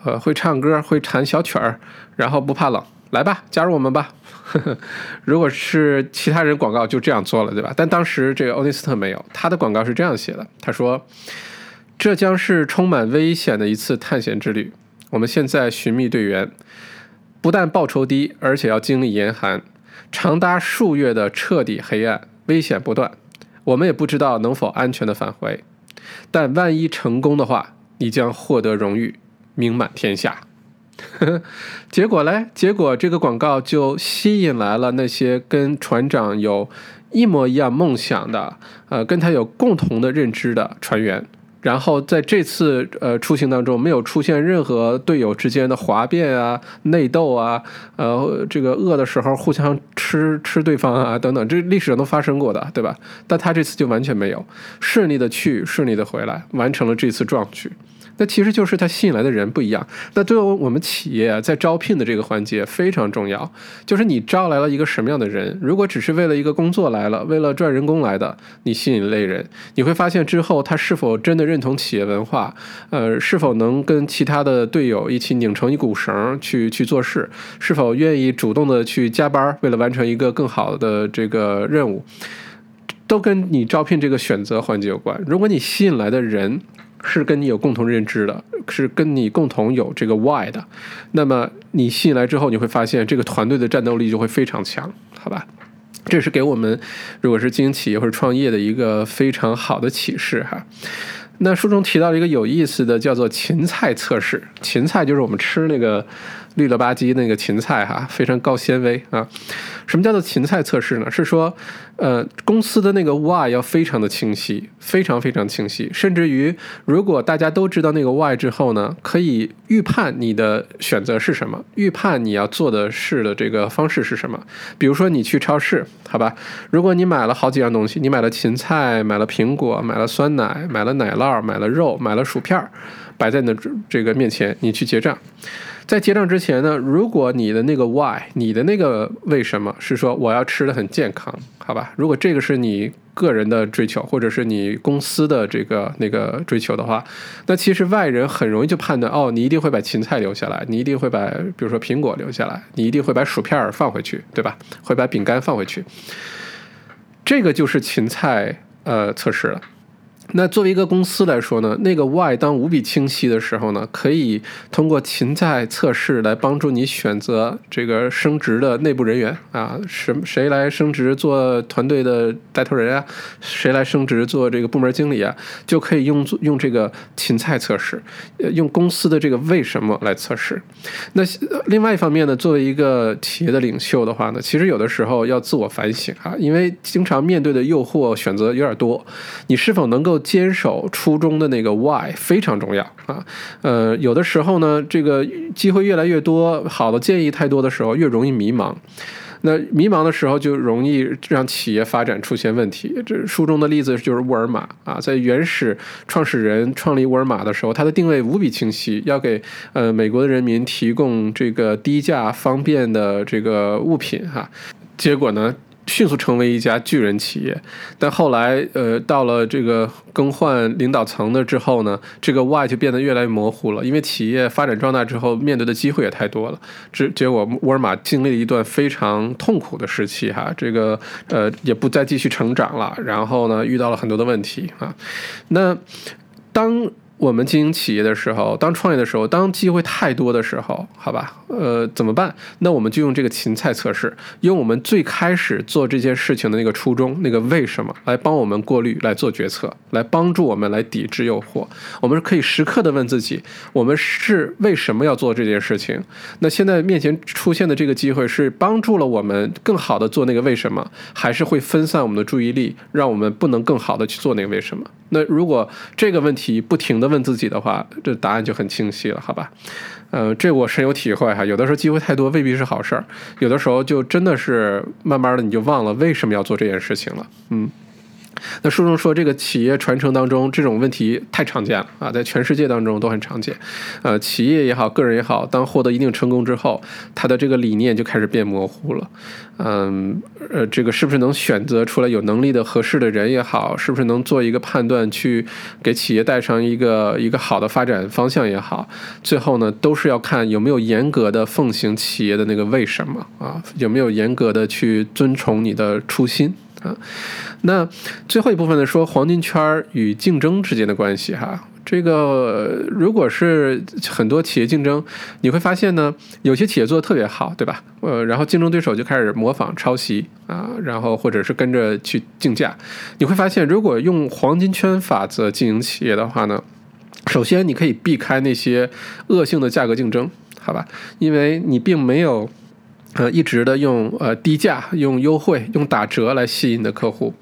呃，会唱歌，会弹小曲儿，然后不怕冷，来吧，加入我们吧。如果是其他人广告就这样做了，对吧？但当时这个欧尼斯特没有，他的广告是这样写的：他说，这将是充满危险的一次探险之旅。我们现在寻觅队员，不但报酬低，而且要经历严寒，长达数月的彻底黑暗，危险不断。我们也不知道能否安全的返回，但万一成功的话，你将获得荣誉。名满天下，结果嘞？结果这个广告就吸引来了那些跟船长有一模一样梦想的，呃，跟他有共同的认知的船员。然后在这次呃出行当中，没有出现任何队友之间的哗变啊、内斗啊，呃，这个饿的时候互相吃吃对方啊等等，这历史上都发生过的，对吧？但他这次就完全没有，顺利的去，顺利的回来，完成了这次壮举。那其实就是他吸引来的人不一样。那对于我们企业在招聘的这个环节非常重要，就是你招来了一个什么样的人。如果只是为了一个工作来了，为了赚人工来的，你吸引类人，你会发现之后他是否真的认同企业文化，呃，是否能跟其他的队友一起拧成一股绳去去做事，是否愿意主动的去加班，为了完成一个更好的这个任务，都跟你招聘这个选择环节有关。如果你吸引来的人，是跟你有共同认知的，是跟你共同有这个 why 的，那么你吸引来之后，你会发现这个团队的战斗力就会非常强，好吧？这是给我们如果是经营企业或者创业的一个非常好的启示哈。那书中提到了一个有意思的，叫做芹菜测试。芹菜就是我们吃那个绿了吧唧那个芹菜哈，非常高纤维啊。什么叫做芹菜测试呢？是说。呃，公司的那个 why 要非常的清晰，非常非常清晰，甚至于如果大家都知道那个 why 之后呢，可以预判你的选择是什么，预判你要做的事的这个方式是什么。比如说你去超市，好吧，如果你买了好几样东西，你买了芹菜，买了苹果，买了酸奶，买了奶酪，买了肉，买了薯片，摆在你的这个面前，你去结账。在结账之前呢，如果你的那个 why，你的那个为什么是说我要吃的很健康，好吧？如果这个是你个人的追求，或者是你公司的这个那个追求的话，那其实外人很容易就判断哦，你一定会把芹菜留下来，你一定会把比如说苹果留下来，你一定会把薯片儿放回去，对吧？会把饼干放回去，这个就是芹菜呃测试了。那作为一个公司来说呢，那个 why 当无比清晰的时候呢，可以通过芹菜测试来帮助你选择这个升职的内部人员啊，什谁来升职做团队的带头人啊，谁来升职做这个部门经理啊，就可以用用这个芹菜测试，用公司的这个为什么来测试。那另外一方面呢，作为一个企业的领袖的话呢，其实有的时候要自我反省啊，因为经常面对的诱惑选择有点多，你是否能够坚守初衷的那个 why 非常重要啊，呃，有的时候呢，这个机会越来越多，好的建议太多的时候，越容易迷茫。那迷茫的时候，就容易让企业发展出现问题。这书中的例子就是沃尔玛啊，在原始创始人创立沃尔玛的时候，它的定位无比清晰，要给呃美国的人民提供这个低价方便的这个物品哈。结果呢？迅速成为一家巨人企业，但后来，呃，到了这个更换领导层的之后呢，这个 why 就变得越来越模糊了。因为企业发展壮大之后，面对的机会也太多了。这结果，沃尔玛经历了一段非常痛苦的时期，哈，这个呃，也不再继续成长了。然后呢，遇到了很多的问题啊。那当我们经营企业的时候，当创业的时候，当机会太多的时候，好吧，呃，怎么办？那我们就用这个芹菜测试，用我们最开始做这件事情的那个初衷，那个为什么，来帮我们过滤，来做决策，来帮助我们来抵制诱惑。我们可以时刻的问自己，我们是为什么要做这件事情？那现在面前出现的这个机会是帮助了我们更好的做那个为什么，还是会分散我们的注意力，让我们不能更好的去做那个为什么？那如果这个问题不停的问自己的话，这答案就很清晰了，好吧？嗯，这我深有体会哈。有的时候机会太多未必是好事儿，有的时候就真的是慢慢的你就忘了为什么要做这件事情了，嗯。那书中说，这个企业传承当中这种问题太常见了啊，在全世界当中都很常见。呃，企业也好，个人也好，当获得一定成功之后，他的这个理念就开始变模糊了。嗯，呃，这个是不是能选择出来有能力的合适的人也好，是不是能做一个判断去给企业带上一个一个好的发展方向也好，最后呢，都是要看有没有严格的奉行企业的那个为什么啊，有没有严格的去遵从你的初心。啊，那最后一部分呢，说黄金圈与竞争之间的关系哈。这个如果是很多企业竞争，你会发现呢，有些企业做的特别好，对吧？呃，然后竞争对手就开始模仿抄袭啊，然后或者是跟着去竞价。你会发现，如果用黄金圈法则经营企业的话呢，首先你可以避开那些恶性的价格竞争，好吧？因为你并没有。呃，一直的用呃低价、用优惠、用打折来吸引的客户，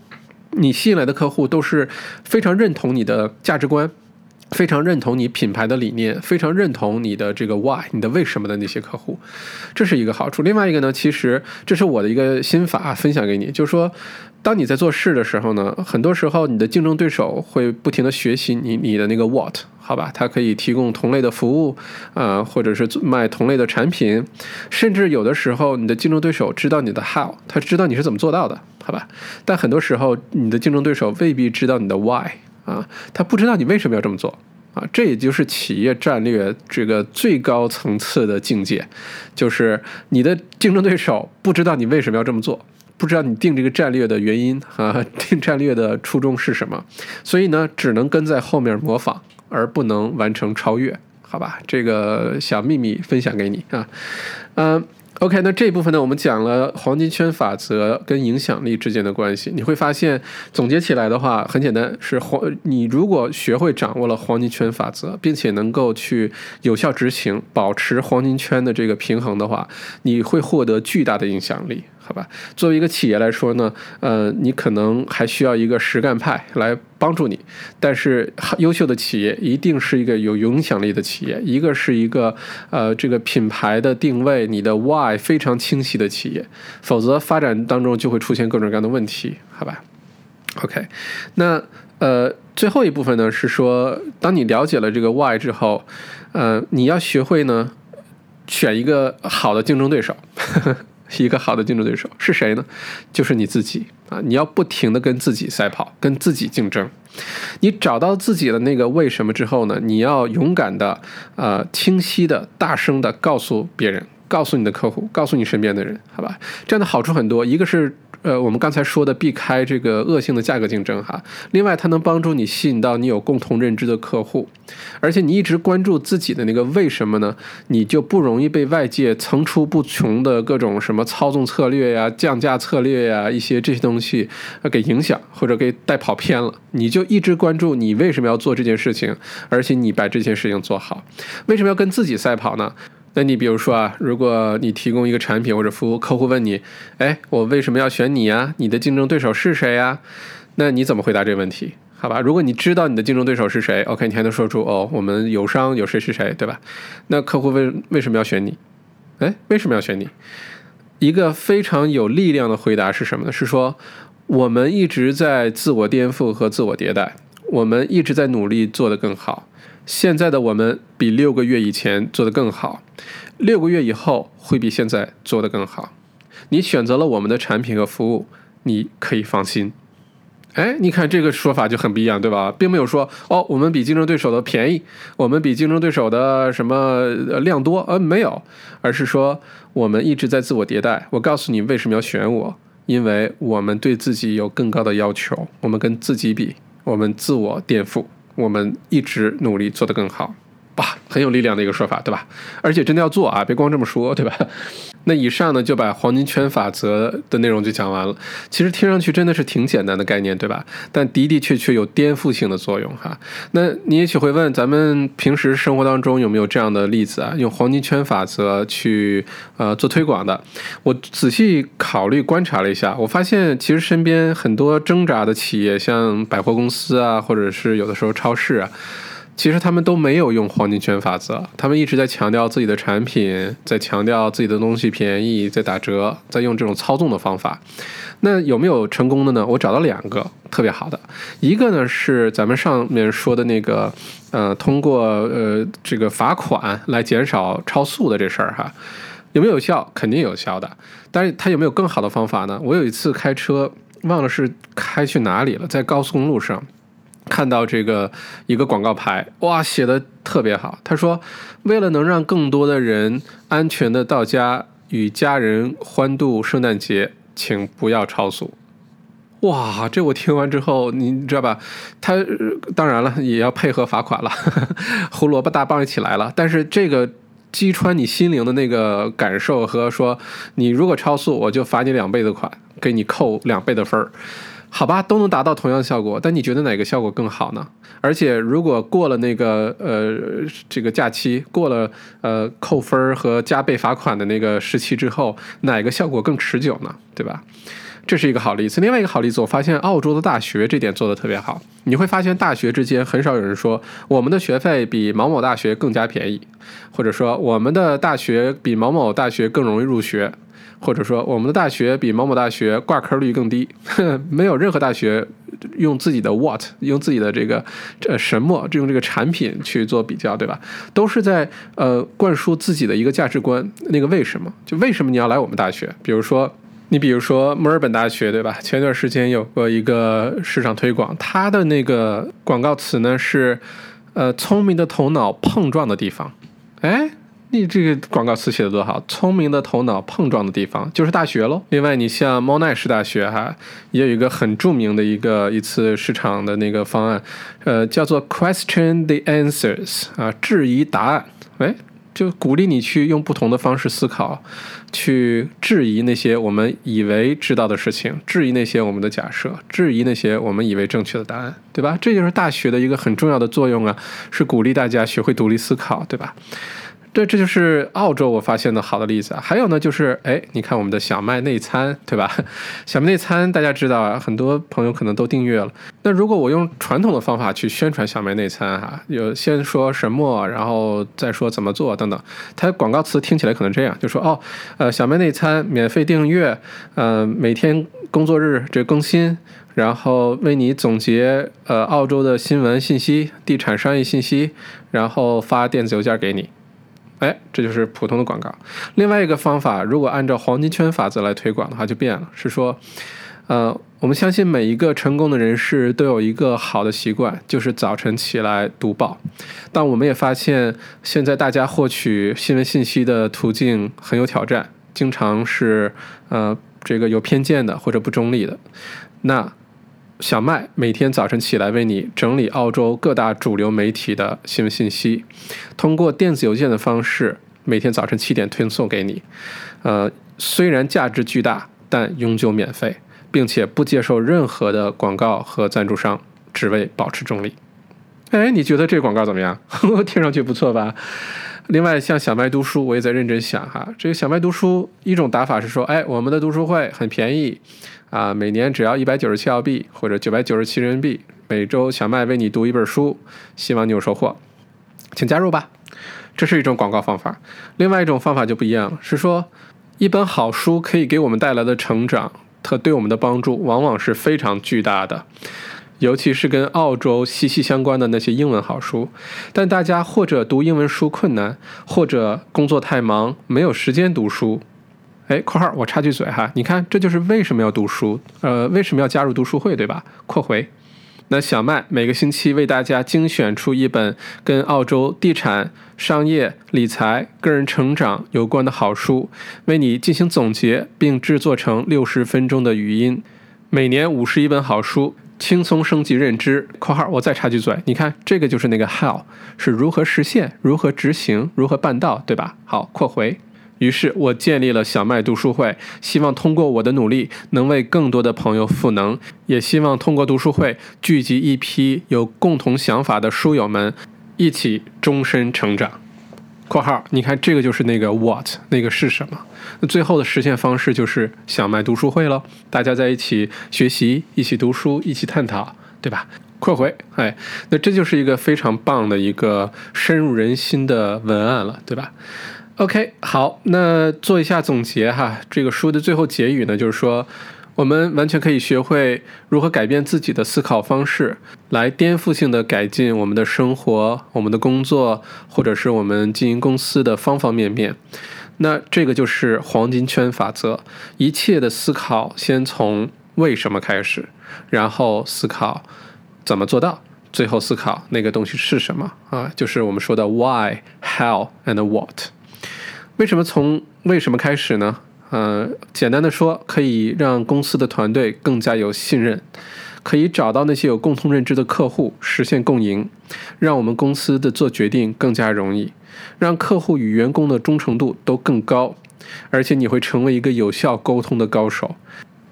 你吸引来的客户都是非常认同你的价值观，非常认同你品牌的理念，非常认同你的这个 why、你的为什么的那些客户，这是一个好处。另外一个呢，其实这是我的一个心法，分享给你，就是说，当你在做事的时候呢，很多时候你的竞争对手会不停的学习你你的那个 what。好吧，它可以提供同类的服务，啊，或者是卖同类的产品，甚至有的时候你的竞争对手知道你的 how，他知道你是怎么做到的，好吧？但很多时候你的竞争对手未必知道你的 why，啊，他不知道你为什么要这么做，啊，这也就是企业战略这个最高层次的境界，就是你的竞争对手不知道你为什么要这么做，不知道你定这个战略的原因，啊，定战略的初衷是什么，所以呢，只能跟在后面模仿。而不能完成超越，好吧？这个小秘密分享给你啊，嗯。OK，那这一部分呢，我们讲了黄金圈法则跟影响力之间的关系。你会发现，总结起来的话很简单，是黄。你如果学会掌握了黄金圈法则，并且能够去有效执行，保持黄金圈的这个平衡的话，你会获得巨大的影响力。好吧，作为一个企业来说呢，呃，你可能还需要一个实干派来帮助你。但是，优秀的企业一定是一个有影响力的企业，一个是一个呃，这个品牌的定位，你的 why 非常清晰的企业。否则，发展当中就会出现各种各样的问题。好吧，OK，那呃，最后一部分呢是说，当你了解了这个 why 之后，呃，你要学会呢选一个好的竞争对手。一个好的竞争对手是谁呢？就是你自己啊！你要不停的跟自己赛跑，跟自己竞争。你找到自己的那个为什么之后呢？你要勇敢的、呃，清晰的、大声的告诉别人，告诉你的客户，告诉你身边的人，好吧？这样的好处很多，一个是。呃，我们刚才说的避开这个恶性的价格竞争哈。另外，它能帮助你吸引到你有共同认知的客户，而且你一直关注自己的那个为什么呢？你就不容易被外界层出不穷的各种什么操纵策略呀、降价策略呀一些这些东西给影响或者给带跑偏了。你就一直关注你为什么要做这件事情，而且你把这件事情做好。为什么要跟自己赛跑呢？那你比如说啊，如果你提供一个产品或者服务，客户问你，哎，我为什么要选你呀？你的竞争对手是谁呀？那你怎么回答这个问题？好吧，如果你知道你的竞争对手是谁，OK，你还能说出哦，我们友商有谁是谁，对吧？那客户为为什么要选你？哎，为什么要选你？一个非常有力量的回答是什么呢？是说我们一直在自我颠覆和自我迭代，我们一直在努力做得更好。现在的我们比六个月以前做得更好，六个月以后会比现在做得更好。你选择了我们的产品和服务，你可以放心。哎，你看这个说法就很不一样，对吧？并没有说哦，我们比竞争对手的便宜，我们比竞争对手的什么量多，呃，没有，而是说我们一直在自我迭代。我告诉你为什么要选我，因为我们对自己有更高的要求，我们跟自己比，我们自我颠覆。我们一直努力做得更好。哇，很有力量的一个说法，对吧？而且真的要做啊，别光这么说，对吧？那以上呢，就把黄金圈法则的内容就讲完了。其实听上去真的是挺简单的概念，对吧？但的的确确有颠覆性的作用哈。那你也许会问，咱们平时生活当中有没有这样的例子啊？用黄金圈法则去呃做推广的？我仔细考虑观察了一下，我发现其实身边很多挣扎的企业，像百货公司啊，或者是有的时候超市啊。其实他们都没有用黄金圈法则，他们一直在强调自己的产品，在强调自己的东西便宜，在打折，在用这种操纵的方法。那有没有成功的呢？我找到两个特别好的，一个呢是咱们上面说的那个，呃，通过呃这个罚款来减少超速的这事儿哈，有没有效？肯定有效的。但是它有没有更好的方法呢？我有一次开车忘了是开去哪里了，在高速公路上。看到这个一个广告牌，哇，写的特别好。他说，为了能让更多的人安全的到家与家人欢度圣诞节，请不要超速。哇，这我听完之后，你知道吧？他当然了，也要配合罚款了，胡萝卜大棒一起来了。但是这个击穿你心灵的那个感受和说，你如果超速，我就罚你两倍的款，给你扣两倍的分儿。好吧，都能达到同样的效果，但你觉得哪个效果更好呢？而且如果过了那个呃这个假期，过了呃扣分和加倍罚款的那个时期之后，哪个效果更持久呢？对吧？这是一个好例子。另外一个好例子，我发现澳洲的大学这点做得特别好。你会发现大学之间很少有人说我们的学费比某某大学更加便宜，或者说我们的大学比某某大学更容易入学。或者说，我们的大学比某某大学挂科率更低，没有任何大学用自己的 what，用自己的这个这什么，就用这个产品去做比较，对吧？都是在呃灌输自己的一个价值观。那个为什么？就为什么你要来我们大学？比如说，你比如说墨尔本大学，对吧？前段时间有过一个市场推广，它的那个广告词呢是，呃，聪明的头脑碰撞的地方，哎。你这个广告词写的多好！聪明的头脑碰撞的地方就是大学喽。另外，你像猫奈士大学哈，也有一个很著名的一个一次市场的那个方案，呃，叫做 Question the Answers 啊，质疑答案。哎，就鼓励你去用不同的方式思考，去质疑那些我们以为知道的事情，质疑那些我们的假设，质疑那些我们以为正确的答案，对吧？这就是大学的一个很重要的作用啊，是鼓励大家学会独立思考，对吧？对，这就是澳洲我发现的好的例子啊。还有呢，就是哎，你看我们的小麦内参，对吧？小麦内参大家知道啊，很多朋友可能都订阅了。那如果我用传统的方法去宣传小麦内参哈，有先说什么，然后再说怎么做等等，它广告词听起来可能这样，就说哦，呃，小麦内参免费订阅，呃，每天工作日这更新，然后为你总结呃澳洲的新闻信息、地产商业信息，然后发电子邮件给你。哎，这就是普通的广告。另外一个方法，如果按照黄金圈法则来推广的话，就变了。是说，呃，我们相信每一个成功的人士都有一个好的习惯，就是早晨起来读报。但我们也发现，现在大家获取新闻信息的途径很有挑战，经常是呃这个有偏见的或者不中立的。那小麦每天早晨起来为你整理澳洲各大主流媒体的新闻信息，通过电子邮件的方式，每天早晨七点推送给你。呃，虽然价值巨大，但永久免费，并且不接受任何的广告和赞助商，只为保持中立。哎，你觉得这广告怎么样？听上去不错吧？另外，像小麦读书，我也在认真想哈。这个小麦读书，一种打法是说，哎，我们的读书会很便宜。啊，每年只要一百九十七澳币或者九百九十七人民币，每周小麦为你读一本书，希望你有收获，请加入吧。这是一种广告方法。另外一种方法就不一样了，是说一本好书可以给我们带来的成长和对我们的帮助，往往是非常巨大的，尤其是跟澳洲息息相关的那些英文好书。但大家或者读英文书困难，或者工作太忙，没有时间读书。哎，括号我插句嘴哈，你看这就是为什么要读书，呃，为什么要加入读书会，对吧？括回，那小麦每个星期为大家精选出一本跟澳洲地产、商业、理财、个人成长有关的好书，为你进行总结，并制作成六十分钟的语音。每年五十一本好书，轻松升级认知。（括号我再插句嘴，你看这个就是那个 how 是如何实现、如何执行、如何办到，对吧？好，括回。于是我建立了小麦读书会，希望通过我的努力，能为更多的朋友赋能，也希望通过读书会聚集一批有共同想法的书友们，一起终身成长。（括号你看这个就是那个 what 那个是什么？那最后的实现方式就是小麦读书会了，大家在一起学习，一起读书，一起探讨，对吧？）括回，哎，那这就是一个非常棒的一个深入人心的文案了，对吧？OK，好，那做一下总结哈。这个书的最后结语呢，就是说，我们完全可以学会如何改变自己的思考方式，来颠覆性的改进我们的生活、我们的工作，或者是我们经营公司的方方面面。那这个就是黄金圈法则，一切的思考先从为什么开始，然后思考怎么做到，最后思考那个东西是什么啊？就是我们说的 why、how and what。为什么从为什么开始呢？呃，简单的说，可以让公司的团队更加有信任，可以找到那些有共同认知的客户，实现共赢，让我们公司的做决定更加容易，让客户与员工的忠诚度都更高，而且你会成为一个有效沟通的高手，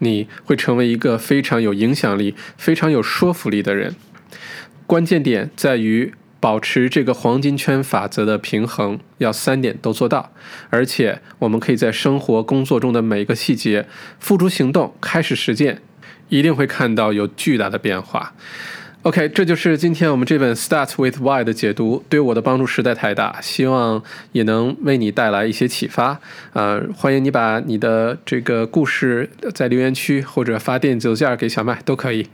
你会成为一个非常有影响力、非常有说服力的人。关键点在于。保持这个黄金圈法则的平衡，要三点都做到，而且我们可以在生活工作中的每一个细节付诸行动，开始实践，一定会看到有巨大的变化。OK，这就是今天我们这本《Start with Why》的解读，对我的帮助实在太大，希望也能为你带来一些启发。呃，欢迎你把你的这个故事在留言区或者发电子邮件给小麦都可以。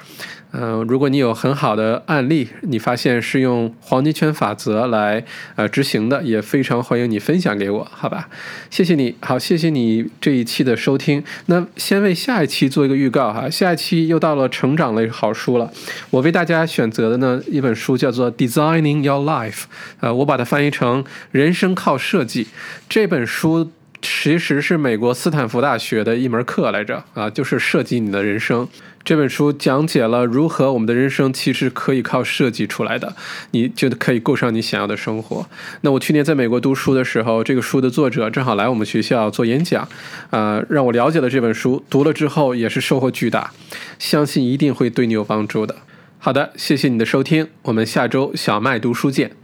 嗯，如果你有很好的案例，你发现是用黄金圈法则来呃执行的，也非常欢迎你分享给我，好吧？谢谢你，好，谢谢你这一期的收听。那先为下一期做一个预告哈，下一期又到了成长类好书了。我为大家选择的呢一本书叫做《Designing Your Life》，呃，我把它翻译成“人生靠设计”。这本书其实是美国斯坦福大学的一门课来着啊，就是设计你的人生。这本书讲解了如何我们的人生其实可以靠设计出来的，你就可以过上你想要的生活。那我去年在美国读书的时候，这个书的作者正好来我们学校做演讲，呃，让我了解了这本书，读了之后也是收获巨大，相信一定会对你有帮助的。好的，谢谢你的收听，我们下周小麦读书见。